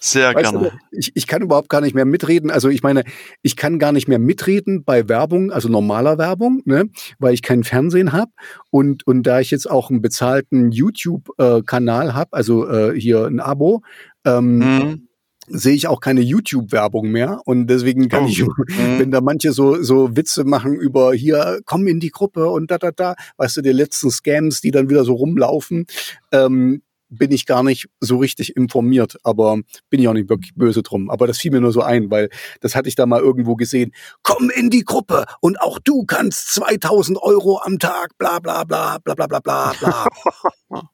Sehr weißt gerne. Du, ich, ich kann überhaupt gar nicht mehr mitreden. Also ich meine, ich kann gar nicht mehr mitreden bei Werbung, also normaler Werbung, ne, weil ich kein Fernsehen habe. Und, und da ich jetzt auch einen bezahlten YouTube-Kanal äh, habe, also äh, hier ein Abo, ähm, mhm sehe ich auch keine YouTube-Werbung mehr und deswegen kann oh. ich, mhm. wenn da manche so so Witze machen über hier komm in die Gruppe und da da da, weißt du, die letzten Scams, die dann wieder so rumlaufen, ähm, bin ich gar nicht so richtig informiert, aber bin ich auch nicht wirklich böse drum. Aber das fiel mir nur so ein, weil das hatte ich da mal irgendwo gesehen. Komm in die Gruppe und auch du kannst 2000 Euro am Tag, bla bla bla bla bla bla bla bla. (laughs)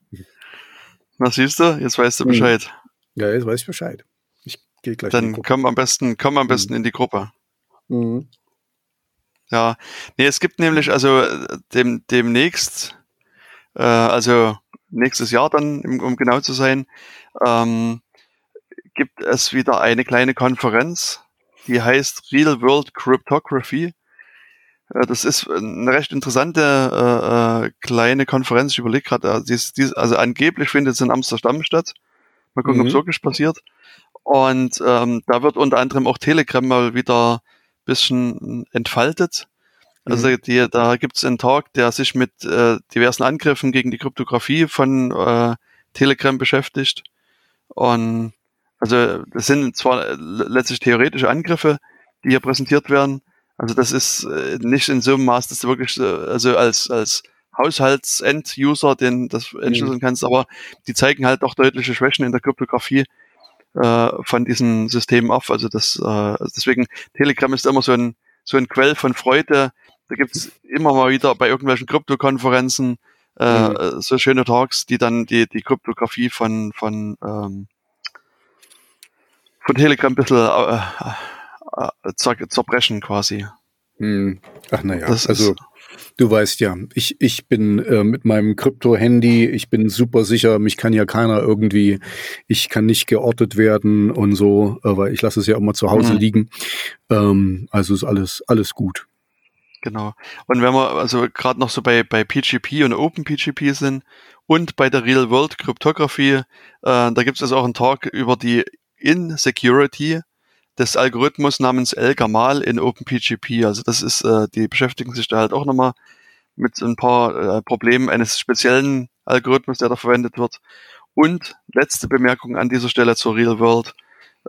Na siehst du, jetzt weißt du hm. Bescheid. Ja, jetzt weiß ich Bescheid. Gehe gleich. Dann komm am besten, komm am besten mhm. in die Gruppe. Mhm. Ja, nee, es gibt nämlich also dem, demnächst, äh, also nächstes Jahr dann, um genau zu sein, ähm, gibt es wieder eine kleine Konferenz, die heißt Real World Cryptography. Äh, das ist eine recht interessante äh, äh kleine Konferenz. Ich überlege gerade, äh, also angeblich findet es in Amsterdam statt. Mal gucken, mhm. ob es wirklich passiert. Und ähm, da wird unter anderem auch Telegram mal wieder bisschen entfaltet. Also mhm. die, da gibt es einen Talk, der sich mit äh, diversen Angriffen gegen die Kryptographie von äh, Telegram beschäftigt. Und also das sind zwar letztlich theoretische Angriffe, die hier präsentiert werden. Also das ist äh, nicht in so einem Maß, dass du wirklich äh, also als als Haushaltsend-User den das entschlüsseln mhm. kannst, aber die zeigen halt auch deutliche Schwächen in der Kryptographie äh, von diesen Systemen auf. Also das äh, deswegen Telegram ist immer so ein so ein Quell von Freude, da gibt es immer mal wieder bei irgendwelchen Kryptokonferenzen äh, mhm. so schöne Talks, die dann die, die Kryptographie von, von, ähm, von Telegram ein bisschen äh, äh, zer zerbrechen quasi. Hm. Ach naja, also du weißt ja, ich, ich bin äh, mit meinem Krypto-Handy, ich bin super sicher, mich kann ja keiner irgendwie, ich kann nicht geortet werden und so, äh, weil ich lasse es ja immer zu Hause mhm. liegen. Ähm, also ist alles, alles gut. Genau. Und wenn wir also gerade noch so bei, bei PGP und OpenPGP sind und bei der Real World Kryptographie, äh, da gibt es also auch einen Talk über die Insecurity des Algorithmus namens El-Gamal in OpenPGP. Also das ist, äh, die beschäftigen sich da halt auch nochmal mit ein paar äh, Problemen eines speziellen Algorithmus, der da verwendet wird. Und letzte Bemerkung an dieser Stelle zur Real World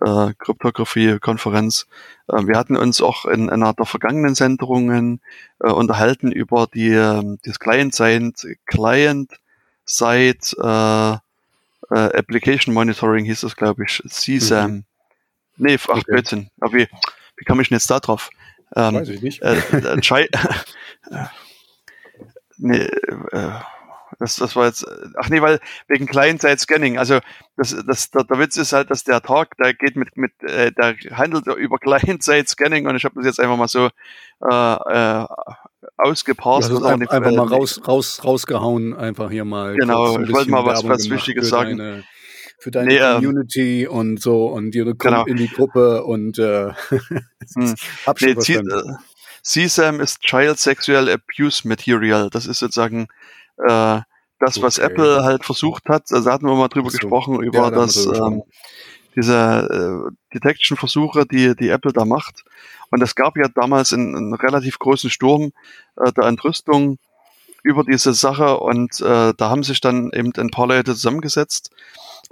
äh, Kryptographie-Konferenz. Äh, wir hatten uns auch in einer der vergangenen Sendungen äh, unterhalten über die äh, das Client-Side Client Side äh, äh, Application Monitoring hieß das, glaube ich, CSAM. Mhm. Nee, ach okay. Blödsinn. Aber wie, wie kam ich denn jetzt da drauf? Ähm, Weiß ich nicht. Äh, äh, (laughs) (laughs) nee, äh, das, das war jetzt, ach nee, weil wegen Client-Side-Scanning. Also das, das, der, der Witz ist halt, dass der Talk, der geht mit, mit äh, der handelt (laughs) über Client-Side-Scanning und ich habe das jetzt einfach mal so äh, äh, ausgeparst. Also einfach, einfach mal raus, raus, rausgehauen, einfach hier mal. Genau, ich wollte mal was, was Wichtiges sagen. Für deine nee, ähm, Community ähm, und so und ihr kommt genau. in die Gruppe und äh, (laughs) hm. hab schon nee, CSAM ist Child Sexual Abuse Material. Das ist sozusagen äh, das, was okay. Apple halt versucht hat, also hatten wir mal drüber so. gesprochen, über ja, das, ähm, diese äh, Detection-Versuche, die, die Apple da macht. Und es gab ja damals einen, einen relativ großen Sturm äh, der Entrüstung über diese Sache und äh, da haben sich dann eben ein paar Leute zusammengesetzt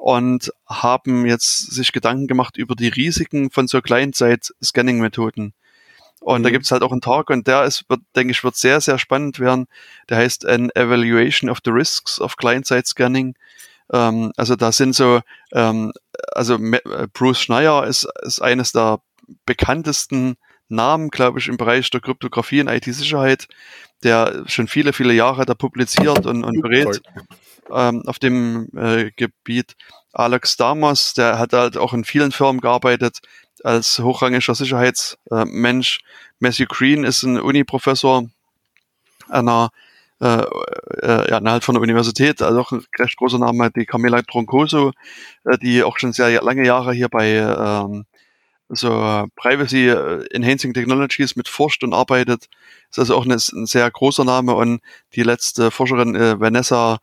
und haben jetzt sich Gedanken gemacht über die Risiken von so Kleinzeit-Scanning-Methoden. Und mhm. da gibt es halt auch einen Talk und der ist, wird, denke ich, wird sehr, sehr spannend werden. Der heißt An Evaluation of the Risks of Client-Side Scanning. Ähm, also da sind so, ähm, also äh, Bruce Schneier ist, ist eines der bekanntesten Namen, glaube ich, im Bereich der Kryptographie und IT-Sicherheit, der schon viele, viele Jahre da publiziert und, und berät. Ähm, auf dem äh, Gebiet. Alex Damos, der hat halt auch in vielen Firmen gearbeitet als hochrangiger Sicherheitsmensch. Matthew Green ist ein Uni-Professor einer äh, äh, ja, halt von der Universität, also auch ein recht großer Name, die Camilla Troncoso, äh, die auch schon sehr lange Jahre hier bei ähm, so Privacy Enhancing Technologies mit forscht und arbeitet. Ist also auch ein, ein sehr großer Name und die letzte Forscherin äh, Vanessa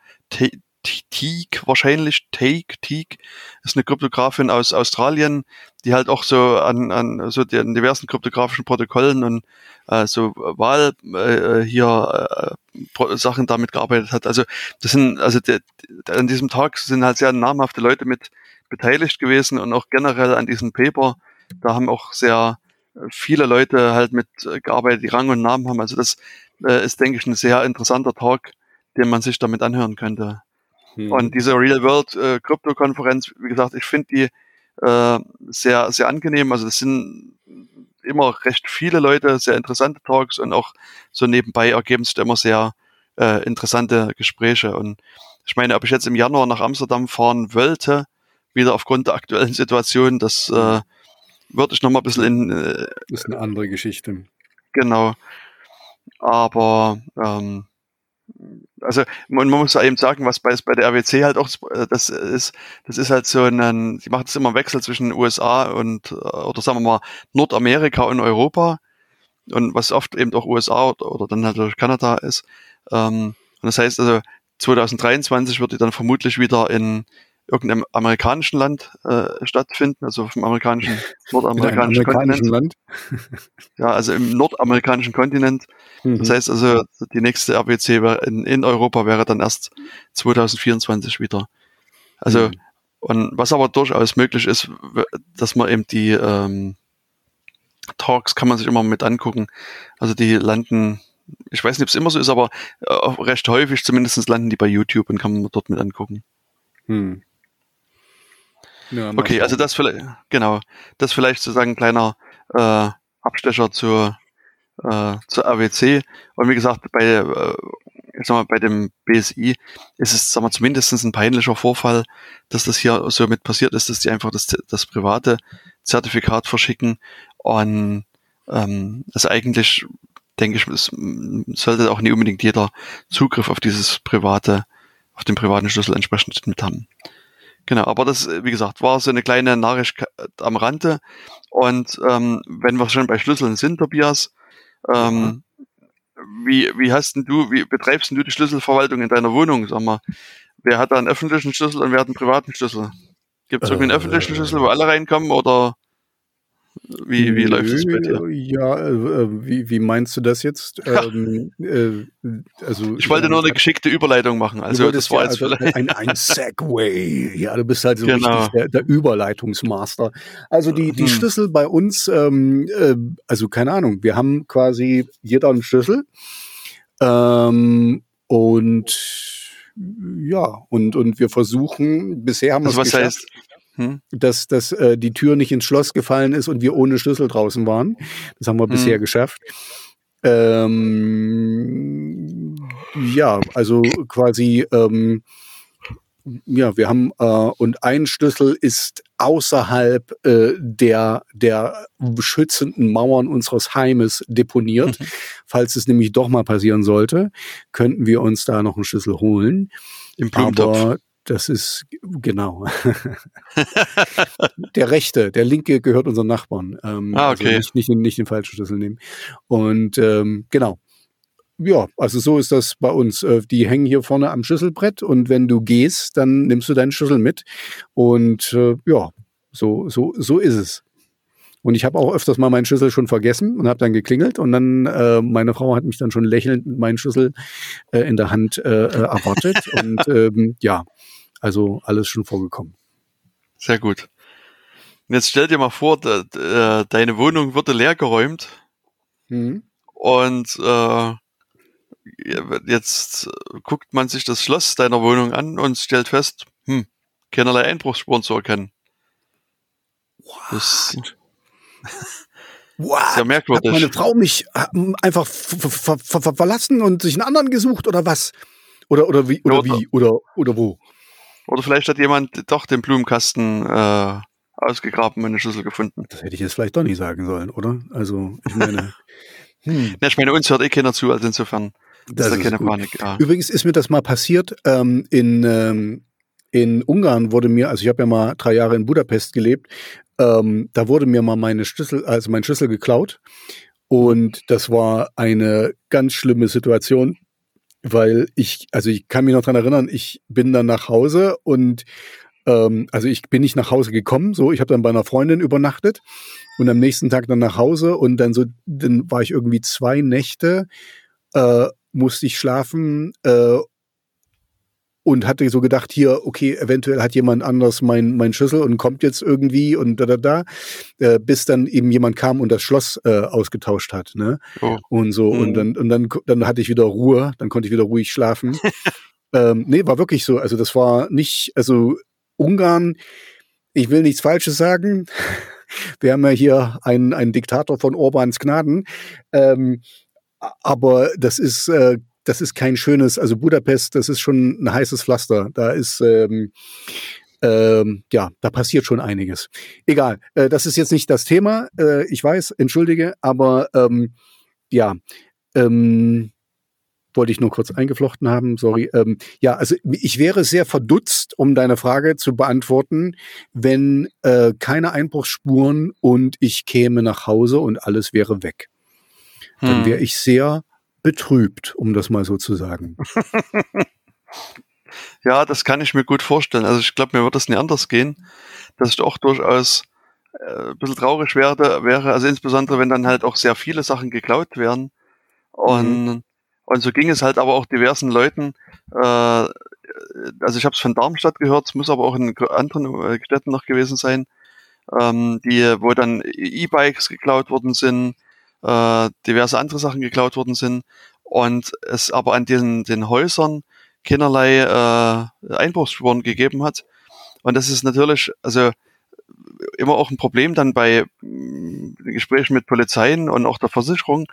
Teague, wahrscheinlich Take, Teague, ist eine Kryptografin aus Australien, die halt auch so an, an so den diversen kryptografischen Protokollen und äh, so Wahl äh, hier äh, Sachen damit gearbeitet hat. Also das sind, also de, an diesem Tag sind halt sehr namhafte Leute mit beteiligt gewesen und auch generell an diesem Paper. Da haben auch sehr viele Leute halt mit gearbeitet, die Rang und Namen haben. Also das äh, ist, denke ich, ein sehr interessanter Talk, den man sich damit anhören könnte. Hm. Und diese Real World äh, wie gesagt, ich finde die äh, sehr, sehr angenehm. Also das sind immer recht viele Leute, sehr interessante Talks und auch so nebenbei ergeben sich immer sehr äh, interessante Gespräche. Und ich meine, ob ich jetzt im Januar nach Amsterdam fahren wollte, wieder aufgrund der aktuellen Situation, das äh, würde ich noch mal ein bisschen in. Äh, das ist eine andere Geschichte. Genau. Aber ähm, also man, man muss eben sagen, was bei, bei der RWC halt auch äh, das ist, das ist halt so ein, die macht es immer einen Wechsel zwischen USA und äh, oder sagen wir mal Nordamerika und Europa und was oft eben auch USA oder, oder dann natürlich Kanada ist. Ähm, und das heißt also 2023 wird die dann vermutlich wieder in irgendeinem amerikanischen Land äh, stattfinden, also vom amerikanischen, (laughs) nordamerikanischen Kontinent. Land. (laughs) ja, also im nordamerikanischen Kontinent. Mhm. Das heißt also, die nächste RBC in, in Europa wäre dann erst 2024 wieder. Also, mhm. und was aber durchaus möglich ist, dass man eben die ähm, Talks kann man sich immer mit angucken. Also die landen, ich weiß nicht, ob es immer so ist, aber äh, recht häufig zumindest landen die bei YouTube und kann man dort mit angucken. Hm. Ja, okay, also das vielleicht, genau, das vielleicht sozusagen ein kleiner äh, Abstecher zur, äh, zur AWC. Und wie gesagt, bei, äh, ich sag mal, bei dem BSI ist es, sag mal, zumindest ein peinlicher Vorfall, dass das hier so mit passiert ist, dass die einfach das, das private Zertifikat verschicken. Und ähm, das eigentlich, denke ich, es sollte auch nicht unbedingt jeder Zugriff auf dieses private, auf den privaten Schlüssel entsprechend mit haben. Genau, aber das, wie gesagt, war so eine kleine Nachricht am Rande. Und ähm, wenn wir schon bei Schlüsseln sind, Tobias, ähm, wie, wie hast denn du, wie betreibst denn du die Schlüsselverwaltung in deiner Wohnung? Sag mal, wer hat da einen öffentlichen Schlüssel und wer hat einen privaten Schlüssel? Gibt es irgendwie einen öffentlichen Schlüssel, wo alle reinkommen oder wie, wie läuft es bei dir? Ja, äh, äh, wie, wie meinst du das jetzt? (laughs) Ähm, äh, also, ich wollte nur eine geschickte Überleitung machen. Also das war ja, jetzt also vielleicht ein, ein Segway. Ja, du bist halt so genau. richtig der, der, Überleitungsmaster. Also die, die hm. Schlüssel bei uns, ähm, äh, also keine Ahnung, wir haben quasi jeder einen Schlüssel. Ähm, und ja, und, und wir versuchen, bisher haben wir also es geschafft. Heißt, hm? dass, dass äh, die Tür nicht ins Schloss gefallen ist und wir ohne Schlüssel draußen waren. Das haben wir hm. bisher geschafft. Ähm, ja, also quasi, ähm, ja, wir haben äh, und ein Schlüssel ist außerhalb äh, der der schützenden Mauern unseres Heimes deponiert. Mhm. Falls es nämlich doch mal passieren sollte, könnten wir uns da noch einen Schlüssel holen. Im Blumentopf. Das ist genau. (laughs) (laughs) der rechte, der linke gehört unseren Nachbarn. Ähm, ah, also okay. Also nicht, nicht, nicht den falschen Schlüssel nehmen. Und ähm, genau. Ja, also so ist das bei uns. Äh, die hängen hier vorne am Schlüsselbrett und wenn du gehst, dann nimmst du deinen Schlüssel mit. Und äh, ja, so, so, so ist es. Und ich habe auch öfters mal meinen Schlüssel schon vergessen und habe dann geklingelt und dann äh, meine Frau hat mich dann schon lächelnd mit meinem Schlüssel äh, in der Hand äh, äh erwartet (laughs) und ähm, ja, also alles schon vorgekommen. Sehr gut. Und jetzt stell dir mal vor, de, de, deine Wohnung wurde leergeräumt mhm. und äh, jetzt guckt man sich das Schloss deiner Wohnung an und stellt fest, hm, keinerlei Einbruchsspuren zu erkennen. What? Das, merkwürdig. Hat meine Frau mich äh, einfach ver ver ver verlassen und sich einen anderen gesucht oder was? Oder, oder wie, oder, oder wie, oder, oder wo? Oder vielleicht hat jemand doch den Blumenkasten äh, ausgegraben und eine Schlüssel gefunden. Das hätte ich jetzt vielleicht doch nicht sagen sollen, oder? Also, ich meine. (laughs) hm. ja, ich meine, uns hört eh keiner zu, also insofern das ist da keine gut. Panik. Ja. Übrigens ist mir das mal passiert ähm, in, ähm, in Ungarn wurde mir, also ich habe ja mal drei Jahre in Budapest gelebt, ähm, da wurde mir mal meine Schlüssel, also mein Schlüssel geklaut. Und das war eine ganz schlimme Situation, weil ich, also ich kann mich noch dran erinnern, ich bin dann nach Hause und ähm, also ich bin nicht nach Hause gekommen, so ich habe dann bei einer Freundin übernachtet und am nächsten Tag dann nach Hause und dann so, dann war ich irgendwie zwei Nächte, äh, musste ich schlafen äh, und hatte so gedacht, hier, okay, eventuell hat jemand anders mein, mein Schlüssel und kommt jetzt irgendwie und da, da, da, äh, bis dann eben jemand kam und das Schloss äh, ausgetauscht hat, ne? Oh. Und so, mhm. und dann, und dann, dann hatte ich wieder Ruhe, dann konnte ich wieder ruhig schlafen. (laughs) ähm, nee, war wirklich so. Also das war nicht, also Ungarn, ich will nichts Falsches sagen. (laughs) Wir haben ja hier einen, einen Diktator von Orbans Gnaden. Ähm, aber das ist äh, das ist kein schönes, also Budapest, das ist schon ein heißes Pflaster. Da ist, ähm, ähm, ja, da passiert schon einiges. Egal, äh, das ist jetzt nicht das Thema, äh, ich weiß, entschuldige, aber ähm, ja, ähm, wollte ich nur kurz eingeflochten haben, sorry. Ähm, ja, also ich wäre sehr verdutzt, um deine Frage zu beantworten, wenn äh, keine Einbruchsspuren und ich käme nach Hause und alles wäre weg. Dann hm. wäre ich sehr betrübt, um das mal so zu sagen. (laughs) ja, das kann ich mir gut vorstellen. Also ich glaube, mir wird das nie anders gehen, dass ich auch durchaus äh, ein bisschen traurig wäre, wäre, also insbesondere wenn dann halt auch sehr viele Sachen geklaut werden. Und, mhm. und so ging es halt aber auch diversen Leuten. Äh, also ich habe es von Darmstadt gehört, es muss aber auch in anderen äh, Städten noch gewesen sein, ähm, die, wo dann E-Bikes geklaut worden sind, äh, diverse andere Sachen geklaut worden sind und es aber an diesen den Häusern keinerlei äh, Einbruchsspuren gegeben hat. Und das ist natürlich, also immer auch ein Problem dann bei mm, Gesprächen mit Polizeien und auch der Versicherung,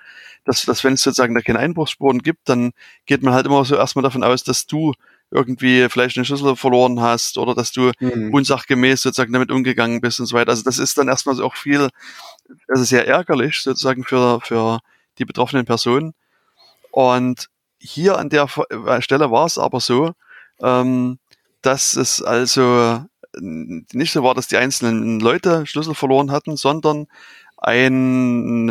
dass, dass wenn es sozusagen da keine Einbruchsspuren gibt, dann geht man halt immer so erstmal davon aus, dass du irgendwie vielleicht einen Schlüssel verloren hast oder dass du mhm. unsachgemäß sozusagen damit umgegangen bist und so weiter. Also das ist dann erstmal so auch viel, also sehr ärgerlich sozusagen für, für die betroffenen Personen. Und hier an der äh, Stelle war es aber so, ähm, dass es also nicht so war, dass die einzelnen Leute Schlüssel verloren hatten, sondern ein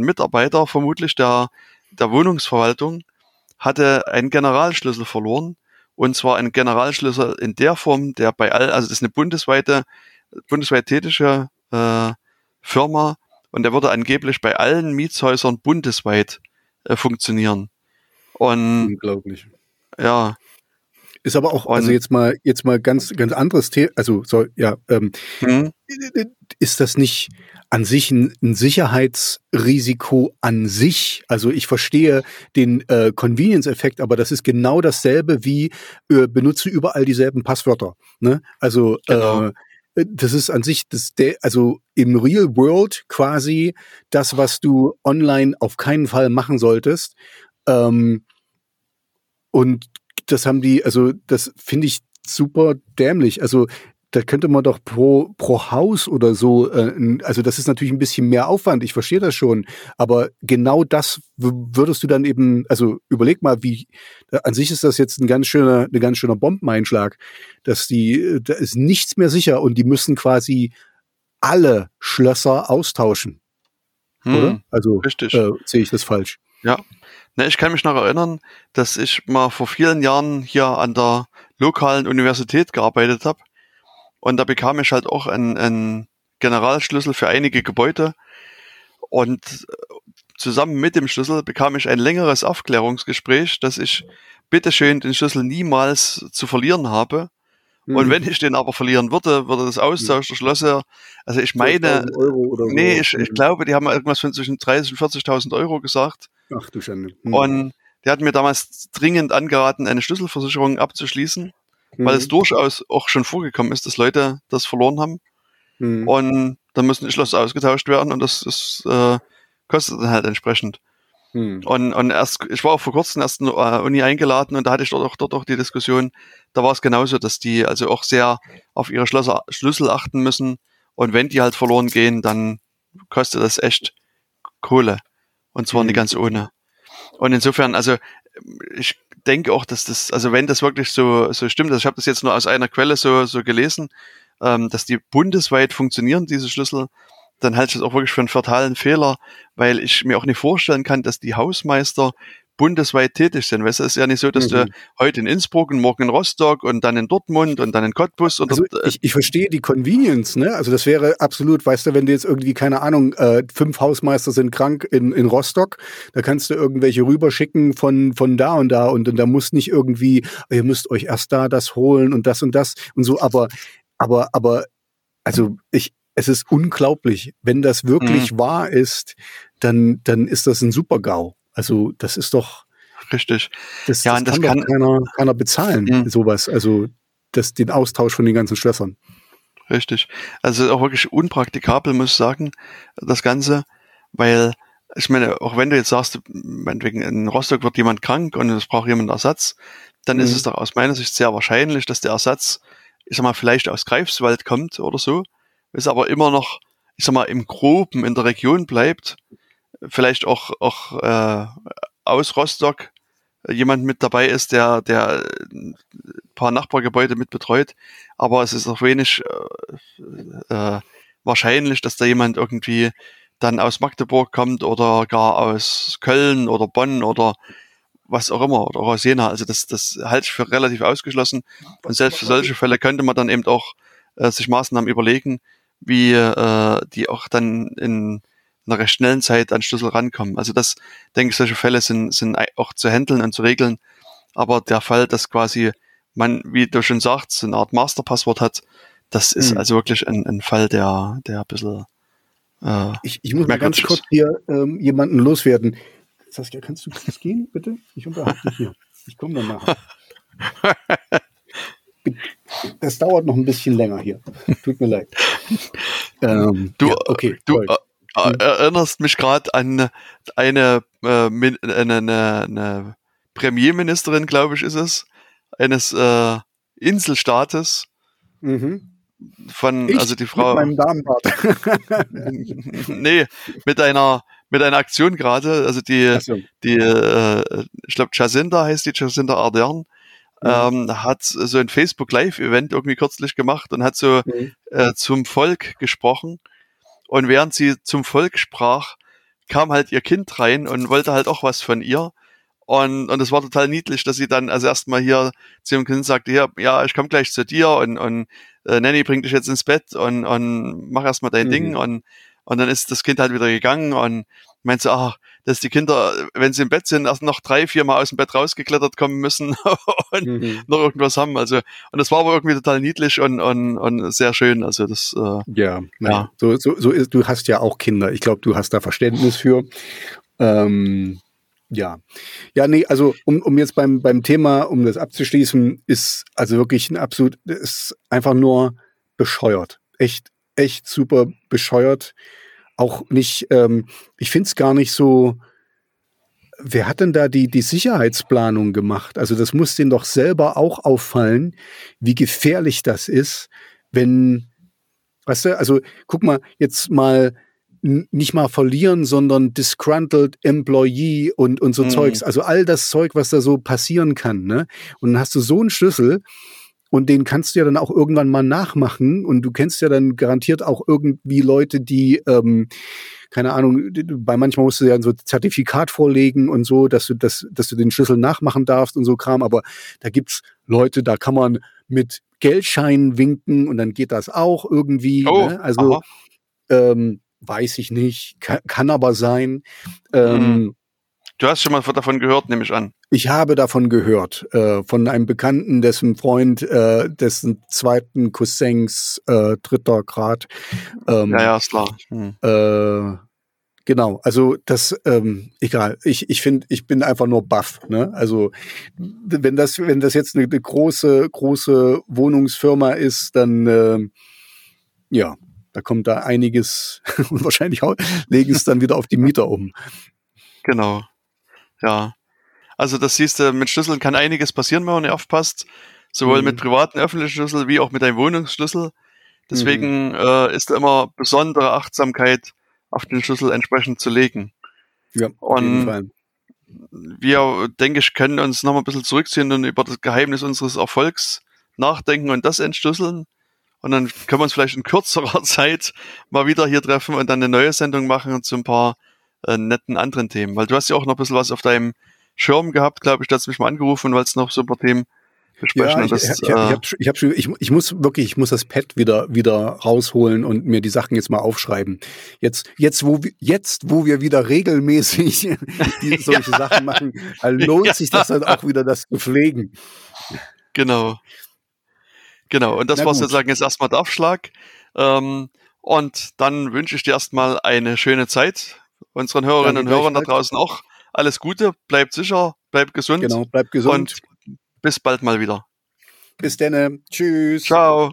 Mitarbeiter vermutlich der, der Wohnungsverwaltung hatte einen Generalschlüssel verloren und zwar ein Generalschlüssel in der Form, der bei all, also das ist eine bundesweite, bundesweit tätige äh, Firma und der würde angeblich bei allen Mietshäusern bundesweit äh, funktionieren. Und unglaublich. Ja. Ist aber auch, also jetzt mal, jetzt mal ganz, ganz anderes Thema, also so, ja, ähm, hm? ist das nicht an sich ein, ein, Sicherheitsrisiko an sich. Also ich verstehe den äh, Convenience-Effekt, aber das ist genau dasselbe wie äh, benutze überall dieselben Passwörter. Ne? Also genau. äh, das ist an sich das also im Real World quasi das, was du online auf keinen Fall machen solltest. Ähm, und das haben die, also das finde ich super dämlich. Also da könnte man doch pro, pro Haus oder so, äh, also das ist natürlich ein bisschen mehr Aufwand, ich verstehe das schon, aber genau das würdest du dann eben, also überleg mal, wie, an sich ist das jetzt ein ganz schöner, ein ganz schöner Bombeneinschlag, dass die, da ist nichts mehr sicher und die müssen quasi alle Schlösser austauschen. Hm, oder? Also richtig. Äh, sehe ich das falsch. Ja. Ne, ich kann mich noch erinnern, dass ich mal vor vielen Jahren hier an der lokalen Universität gearbeitet habe und da bekam ich halt auch einen, einen Generalschlüssel für einige Gebäude. Und zusammen mit dem Schlüssel bekam ich ein längeres Aufklärungsgespräch, dass ich bitteschön den Schlüssel niemals zu verlieren habe. Mhm. Und wenn ich den aber verlieren würde, würde das Austausch der Schlösser, also ich meine, nee, so. ich, ich mhm. glaube, die haben irgendwas von zwischen 30 und 40.000 Euro gesagt. Ach du Schande. Mhm. Und der hat mir damals dringend angeraten, eine Schlüsselversicherung abzuschließen mhm. weil es mhm. durchaus auch schon vorgekommen ist, dass Leute das verloren haben. Mhm. Und dann müssen die Schloss ausgetauscht werden und das, das äh, kostet dann halt entsprechend. Hm. Und, und erst, ich war auch vor kurzem erst in der Uni eingeladen und da hatte ich dort auch, dort auch die Diskussion, da war es genauso, dass die also auch sehr auf ihre Schlösser, Schlüssel achten müssen. Und wenn die halt verloren gehen, dann kostet das echt Kohle. Und zwar mhm. nicht ganz ohne. Und insofern, also ich denke auch, dass das, also wenn das wirklich so, so stimmt, also ich habe das jetzt nur aus einer Quelle so, so gelesen, ähm, dass die bundesweit funktionieren, diese Schlüssel, dann halte ich das auch wirklich für einen fatalen Fehler, weil ich mir auch nicht vorstellen kann, dass die Hausmeister bundesweit tätig sind. Weißt du, es ist ja nicht so, dass mhm. du heute in Innsbruck und morgen in Rostock und dann in Dortmund und dann in Cottbus und also ich, ich verstehe die Convenience, ne? Also das wäre absolut, weißt du, wenn du jetzt irgendwie, keine Ahnung, äh, fünf Hausmeister sind krank in, in Rostock, da kannst du irgendwelche rüberschicken von, von da und da und, und da muss nicht irgendwie, ihr müsst euch erst da das holen und das und das und so, aber, aber, aber, also ich, es ist unglaublich. Wenn das wirklich mhm. wahr ist, dann, dann ist das ein Super-GAU. Also das ist doch richtig. Das, ja, das, das kann, kann keiner, keiner bezahlen, mhm. sowas. Also das, den Austausch von den ganzen Schlössern. Richtig. Also auch wirklich unpraktikabel, muss ich sagen, das Ganze, weil ich meine, auch wenn du jetzt sagst, meinetwegen in Rostock wird jemand krank und es braucht jemand Ersatz, dann mhm. ist es doch aus meiner Sicht sehr wahrscheinlich, dass der Ersatz, ich sag mal, vielleicht aus Greifswald kommt oder so, ist aber immer noch, ich sag mal, im Groben in der Region bleibt vielleicht auch, auch äh, aus Rostock jemand mit dabei ist, der, der ein paar Nachbargebäude mit betreut. Aber es ist auch wenig äh, äh, wahrscheinlich, dass da jemand irgendwie dann aus Magdeburg kommt oder gar aus Köln oder Bonn oder was auch immer oder aus Jena. Also das, das halte ich für relativ ausgeschlossen. Und selbst für solche Fälle könnte man dann eben auch äh, sich Maßnahmen überlegen, wie äh, die auch dann in einer recht schnellen Zeit an Schlüssel rankommen. Also das, denke ich, solche Fälle sind, sind auch zu handeln und zu regeln. Aber der Fall, dass quasi man, wie du schon sagst, eine Art Masterpasswort hat, das ist mhm. also wirklich ein, ein Fall, der, der ein bisschen äh, ich, ich muss mal ganz kurz hier ähm, jemanden loswerden. Saskia, kannst du kurz gehen, bitte? Ich unterhalte dich hier. Ich komme dann nachher. (laughs) Das dauert noch ein bisschen länger hier. Tut mir leid. (laughs) Ähm, du, ja, okay, du, erinnerst mich gerade an eine, äh, eine, eine, eine Premierministerin, glaube ich, ist es, eines äh, Inselstaates. Mhm. Von, ich, also die Frau. Mit meinem Damenbart. (laughs) nee, mit einer, mit einer Aktion gerade, also die, so. die, äh, ich glaube, Jacinda heißt die, Jacinda Ardern, mhm. ähm, hat so ein Facebook Live-Event irgendwie kürzlich gemacht und hat so mhm. äh, zum Volk gesprochen und während sie zum Volk sprach, kam halt ihr Kind rein und wollte halt auch was von ihr. Und, und es war total niedlich, dass sie dann also erstmal hier zu ihrem Kind sagte, ja, ja, ich komme gleich zu dir und, und äh, Nanny bringt dich jetzt ins Bett und, und mach erstmal dein mhm. Ding. Und, und dann ist das Kind halt wieder gegangen und meint so, ach, dass die Kinder, wenn sie im Bett sind, erst noch drei, vier Mal aus dem Bett rausgeklettert kommen müssen (laughs) und mhm. noch irgendwas haben. Also, und das war aber irgendwie total niedlich und, und, und sehr schön. Also das äh, ja, ja. So, so, so ist, du hast ja auch Kinder. Ich glaube, du hast da Verständnis für. Ähm, ja. Ja, nee, also um, um jetzt beim, beim Thema, um das abzuschließen, ist also wirklich ein absolut, ist einfach nur bescheuert. Echt, echt super bescheuert auch nicht, ähm, ich finde es gar nicht so, wer hat denn da die, die Sicherheitsplanung gemacht? Also das muss denen doch selber auch auffallen, wie gefährlich das ist, wenn, weißt du, also guck mal, jetzt mal nicht mal verlieren, sondern disgruntled Employee und, und so mhm. Zeugs. Also all das Zeug, was da so passieren kann, ne? Und dann hast du so einen Schlüssel, und den kannst du ja dann auch irgendwann mal nachmachen. Und du kennst ja dann garantiert auch irgendwie Leute, die, ähm, keine Ahnung, bei manchmal musst du ja so ein Zertifikat vorlegen und so, dass du, das, dass du den Schlüssel nachmachen darfst und so Kram. Aber da gibt's Leute, da kann man mit Geldscheinen winken und dann geht das auch irgendwie. Oh, ne? Also ähm, weiß ich nicht, kann, kann aber sein. Ähm, hm. Du hast schon mal davon gehört, nehme ich an. Ich habe davon gehört, äh, von einem Bekannten, dessen Freund, äh, dessen zweiten Cousins äh, dritter Grad. Ähm, ja, ja, ist klar. Hm. Äh, genau, also das, ähm, egal. Ich, ich finde, ich bin einfach nur baff. Ne? Also wenn das, wenn das jetzt eine, eine große, große Wohnungsfirma ist, dann äh, ja, da kommt da einiges (laughs) und wahrscheinlich legen es dann wieder auf die Mieter um. Genau. Ja. Also das siehst du, mit Schlüsseln kann einiges passieren, wenn man nicht aufpasst. Sowohl mhm. mit privaten öffentlichen Schlüssel wie auch mit deinem Wohnungsschlüssel. Deswegen mhm. äh, ist immer besondere Achtsamkeit auf den Schlüssel entsprechend zu legen. Ja, auf jeden Fall. Wir, denke ich, können uns nochmal ein bisschen zurückziehen und über das Geheimnis unseres Erfolgs nachdenken und das entschlüsseln. Und dann können wir uns vielleicht in kürzerer (laughs) Zeit mal wieder hier treffen und dann eine neue Sendung machen zu ein paar äh, netten anderen Themen. Weil du hast ja auch noch ein bisschen was auf deinem Schirm gehabt, glaube ich, da hast du mich mal angerufen, weil es noch so ein paar Themen besprechen. Ja, ich, das, ich, ich, äh, ich, hab, ich, ich muss wirklich, ich muss das Pad wieder, wieder rausholen und mir die Sachen jetzt mal aufschreiben. Jetzt, jetzt, wo, jetzt, wo wir wieder regelmäßig (laughs) die, solche ja. Sachen machen, lohnt ja. sich das dann auch wieder, das zu pflegen. Genau. Genau. Und das war sozusagen jetzt erstmal der Aufschlag. Ähm, und dann wünsche ich dir erstmal eine schöne Zeit. Unseren Hörerinnen und Hörern da draußen auch alles Gute. Bleibt sicher, bleibt gesund. Genau, bleibt gesund. Und bis bald mal wieder. Bis dann. Tschüss. Ciao.